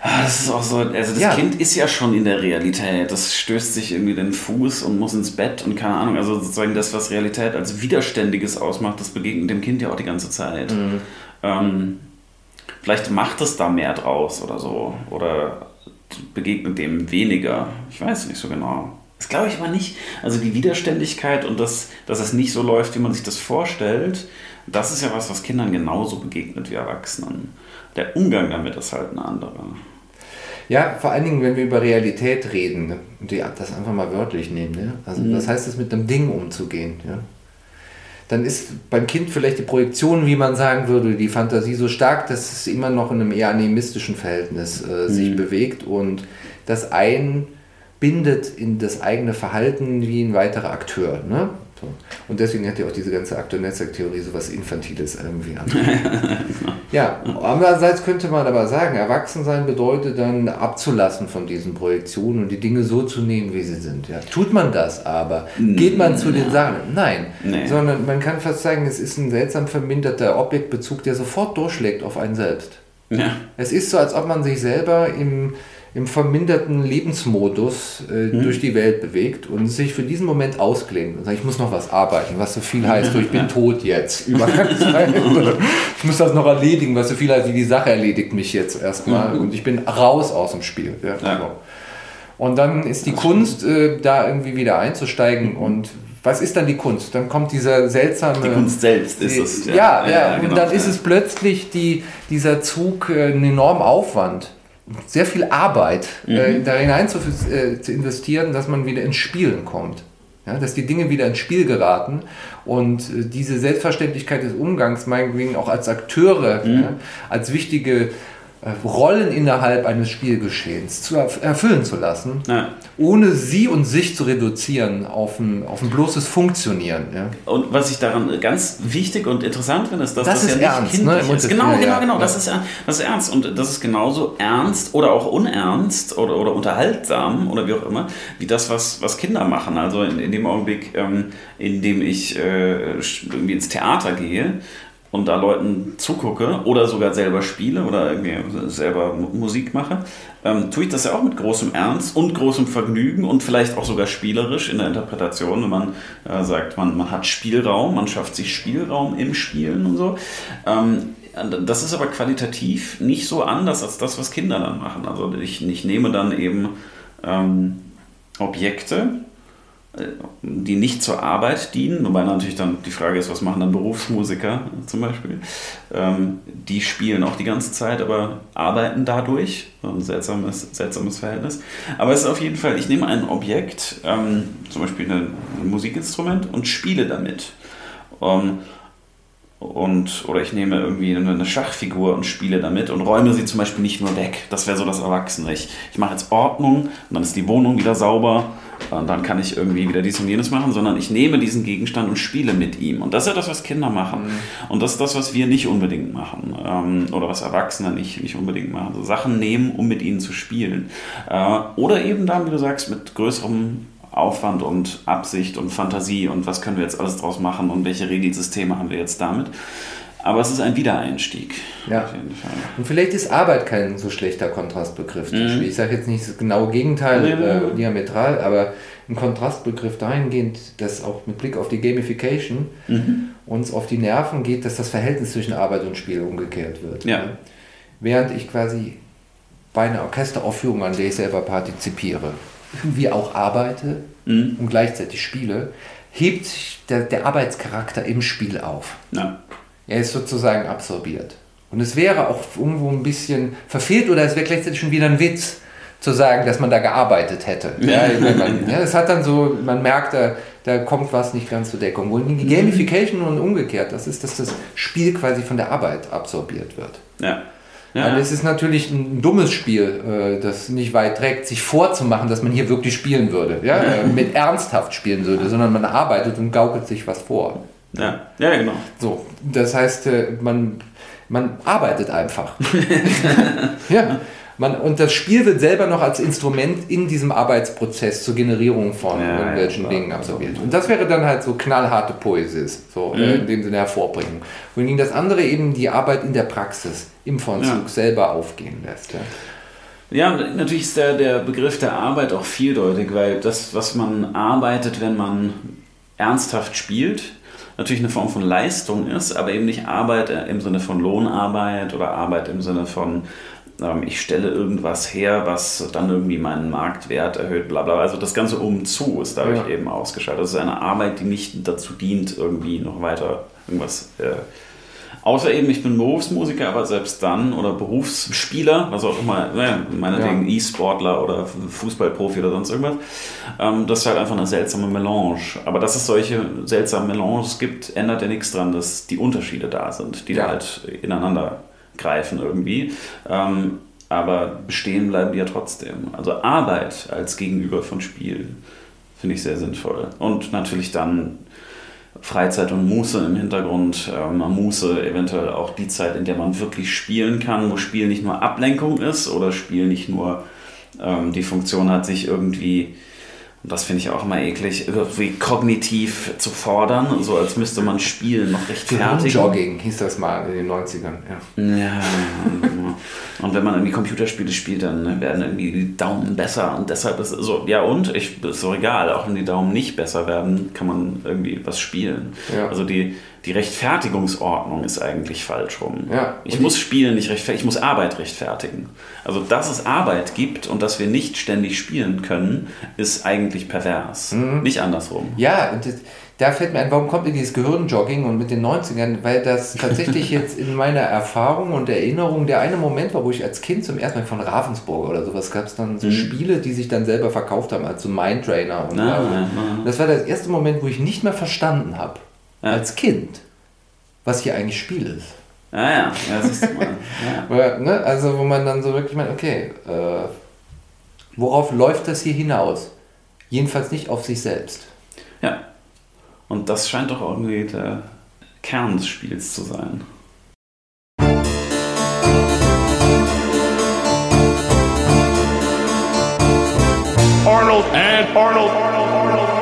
Ah, das ist auch so, also das ja. Kind ist ja schon in der Realität. Das stößt sich irgendwie den Fuß und muss ins Bett und keine Ahnung. Also sozusagen das, was Realität als Widerständiges ausmacht, das begegnet dem Kind ja auch die ganze Zeit. Mhm. Ähm, vielleicht macht es da mehr draus oder so. Oder begegnet dem weniger. Ich weiß nicht so genau. Das glaube ich aber nicht. Also die Widerständigkeit und das, dass es nicht so läuft, wie man sich das vorstellt, das ist ja was, was Kindern genauso begegnet wie Erwachsenen. Der Umgang damit ist halt ein anderer. Ja, vor allen Dingen, wenn wir über Realität reden und die, das einfach mal wörtlich nehmen. Ne? Also, mhm. was heißt es, mit einem Ding umzugehen? Ja? Dann ist beim Kind vielleicht die Projektion, wie man sagen würde, die Fantasie so stark, dass es immer noch in einem eher animistischen Verhältnis äh, mhm. sich bewegt und das einbindet in das eigene Verhalten wie ein weiterer Akteur. Ne? So. Und deswegen hat ja auch diese ganze Akteur-Netzwerk-Theorie so was Infantiles irgendwie an. ja, andererseits könnte man aber sagen, Erwachsensein bedeutet dann abzulassen von diesen Projektionen und die Dinge so zu nehmen, wie sie sind. Ja. Tut man das aber? Geht man zu den Sachen? Nein. Nee. Sondern man kann fast sagen, es ist ein seltsam verminderter Objektbezug, der sofort durchschlägt auf einen selbst. Ja. Es ist so, als ob man sich selber im im verminderten Lebensmodus äh, hm. durch die Welt bewegt und sich für diesen Moment ausklingt und sagt, ich muss noch was arbeiten, was so viel heißt, ich bin tot jetzt. ich muss das noch erledigen, was so viel heißt, wie die Sache erledigt mich jetzt erstmal und ich bin raus aus dem Spiel. Ja, ja. So. Und dann ist die Kunst, äh, da irgendwie wieder einzusteigen und was ist dann die Kunst? Dann kommt dieser seltsame. Die Kunst selbst ist es. Ja, ja, ja, ja und genau. dann ist es plötzlich die, dieser Zug, äh, ein enormer Aufwand sehr viel Arbeit äh, mhm. äh, da hinein zu, äh, zu, investieren, dass man wieder ins Spielen kommt. Ja, dass die Dinge wieder ins Spiel geraten und äh, diese Selbstverständlichkeit des Umgangs, meinetwegen auch als Akteure, mhm. ja, als wichtige Rollen innerhalb eines Spielgeschehens zu erfüllen zu lassen, ja. ohne sie und sich zu reduzieren auf ein, auf ein bloßes Funktionieren. Ja. Und was ich daran ganz wichtig und interessant finde, ist, dass das, das ist ja ernst, ne? ist. Genau, genau, genau. Das, ist, das ist ernst. Und das ist genauso ernst oder auch unernst oder, oder unterhaltsam oder wie auch immer, wie das, was, was Kinder machen. Also in, in dem Augenblick, ähm, in dem ich äh, irgendwie ins Theater gehe, und da Leuten zugucke oder sogar selber spiele oder selber Musik mache, ähm, tue ich das ja auch mit großem Ernst und großem Vergnügen und vielleicht auch sogar spielerisch in der Interpretation, wenn man äh, sagt, man, man hat Spielraum, man schafft sich Spielraum im Spielen und so. Ähm, das ist aber qualitativ nicht so anders als das, was Kinder dann machen. Also ich, ich nehme dann eben ähm, Objekte, die nicht zur Arbeit dienen, wobei natürlich dann die Frage ist, was machen dann Berufsmusiker zum Beispiel? Ähm, die spielen auch die ganze Zeit, aber arbeiten dadurch. Ein seltsames, seltsames Verhältnis. Aber es ist auf jeden Fall, ich nehme ein Objekt, ähm, zum Beispiel ein, Musikinstrument und spiele damit. Um, und, oder ich nehme irgendwie eine Schachfigur und spiele damit und räume sie zum Beispiel nicht nur weg. Das wäre so das Erwachsene. Ich, ich mache jetzt Ordnung und dann ist die Wohnung wieder sauber und dann kann ich irgendwie wieder dies und jenes machen, sondern ich nehme diesen Gegenstand und spiele mit ihm. Und das ist ja das, was Kinder machen. Mhm. Und das ist das, was wir nicht unbedingt machen. Ähm, oder was Erwachsene nicht, nicht unbedingt machen. So Sachen nehmen, um mit ihnen zu spielen. Äh, oder eben dann, wie du sagst, mit größerem Aufwand und Absicht und Fantasie und was können wir jetzt alles draus machen und welche Regelsysteme haben wir jetzt damit. Aber es ist ein Wiedereinstieg. Ja. Und vielleicht ist Arbeit kein so schlechter Kontrastbegriff. Mhm. Ich sage jetzt nicht das genaue Gegenteil, äh, diametral, aber ein Kontrastbegriff dahingehend, dass auch mit Blick auf die Gamification mhm. uns auf die Nerven geht, dass das Verhältnis zwischen Arbeit und Spiel umgekehrt wird. Ja. Während ich quasi bei einer Orchesteraufführung, an der ich selber partizipiere, wie auch arbeite mhm. und gleichzeitig spiele, hebt der, der Arbeitscharakter im Spiel auf. Ja. Er ist sozusagen absorbiert. Und es wäre auch irgendwo ein bisschen verfehlt oder es wäre gleichzeitig schon wieder ein Witz zu sagen, dass man da gearbeitet hätte. Ja, man, ja, es hat dann so, man merkt, da, da kommt was nicht ganz zur Deckung. Und die Gamification und umgekehrt, das ist, dass das Spiel quasi von der Arbeit absorbiert wird. Ja. Ja. Weil es ist natürlich ein dummes Spiel, äh, das nicht weit trägt, sich vorzumachen, dass man hier wirklich spielen würde, ja? Äh, mit ernsthaft spielen würde, sondern man arbeitet und gaukelt sich was vor. Ja, ja genau. So, das heißt, äh, man, man arbeitet einfach. ja. Man, und das Spiel wird selber noch als Instrument in diesem Arbeitsprozess zur Generierung von Ja, irgendwelchen ja, Dingen absolviert. Und das wäre dann halt so knallharte Poesie, so äh, in dem Sinne hervorbringen. Wohingegen das andere eben die Arbeit in der Praxis im Vollzug Ja. selber aufgehen lässt. Ja. Natürlich ist der, der Begriff der Arbeit auch vieldeutig, weil das, was man arbeitet, wenn man ernsthaft spielt, natürlich eine Form von Leistung ist, aber eben nicht Arbeit im Sinne von Lohnarbeit oder Arbeit im Sinne von, ich stelle irgendwas her, was dann irgendwie meinen Marktwert erhöht, bla bla. Also das Ganze umzu ist dadurch Ja. eben ausgeschaltet. Das ist eine Arbeit, die nicht dazu dient, irgendwie noch weiter irgendwas äh, Außer eben, ich bin Berufsmusiker, aber selbst dann oder Berufsspieler, was auch immer, ne, meinetwegen E-Sportler oder Fußballprofi oder sonst irgendwas, ähm, das ist halt einfach eine seltsame Melange. Aber dass es solche seltsamen Melanges gibt, ändert ja nichts dran, dass die Unterschiede da sind, die Ja. da halt ineinander greifen irgendwie. Ähm, aber bestehen bleiben die ja trotzdem. Also Arbeit als Gegenüber von Spiel finde ich sehr sinnvoll. Und natürlich dann Freizeit und Muße im Hintergrund. Ähm, Muße eventuell auch die Zeit, in der man wirklich spielen kann, wo Spiel nicht nur Ablenkung ist oder Spiel nicht nur ähm, die Funktion hat, sich irgendwie, das finde ich auch immer eklig, irgendwie kognitiv zu fordern, so als müsste man Spielen noch rechtfertigen. Jogging hieß das mal in den 90ern. Ja. Ja, genau. und wenn man irgendwie Computerspiele spielt, dann werden irgendwie die Daumen besser und deshalb ist es so, ja und, ich, ist doch egal, auch wenn die Daumen nicht besser werden, kann man irgendwie was spielen. Ja. Also die, die Rechtfertigungsordnung ist eigentlich falsch rum. Ja. Ich muss Spielen nicht rechtfertigen, ich muss Arbeit rechtfertigen. Also dass es Arbeit gibt und dass wir nicht ständig spielen können, ist eigentlich pervers. Mhm. Nicht andersrum. Ja, und das, da fällt mir ein, warum kommt mir dieses Gehirnjogging und mit den 90ern? Weil das tatsächlich jetzt in meiner Erfahrung und Erinnerung der eine Moment war, wo ich als Kind zum ersten Mal von Ravensburg oder sowas gab es dann so Spiele, die sich dann selber verkauft haben, als so Mindtrainer. Und Na, na, na. Das war der erste Moment, wo ich nicht mehr verstanden habe, Ja. als Kind, was hier eigentlich Spiel ist. Ja, ja, ja, siehst du mal. Ja. Weil, ne, also wo man dann so wirklich meint, okay, äh, worauf läuft das hier hinaus? Jedenfalls nicht auf sich selbst. Ja. Und das scheint doch irgendwie der Kern des Spiels zu sein. Arnold and Arnold. Arnold. Arnold.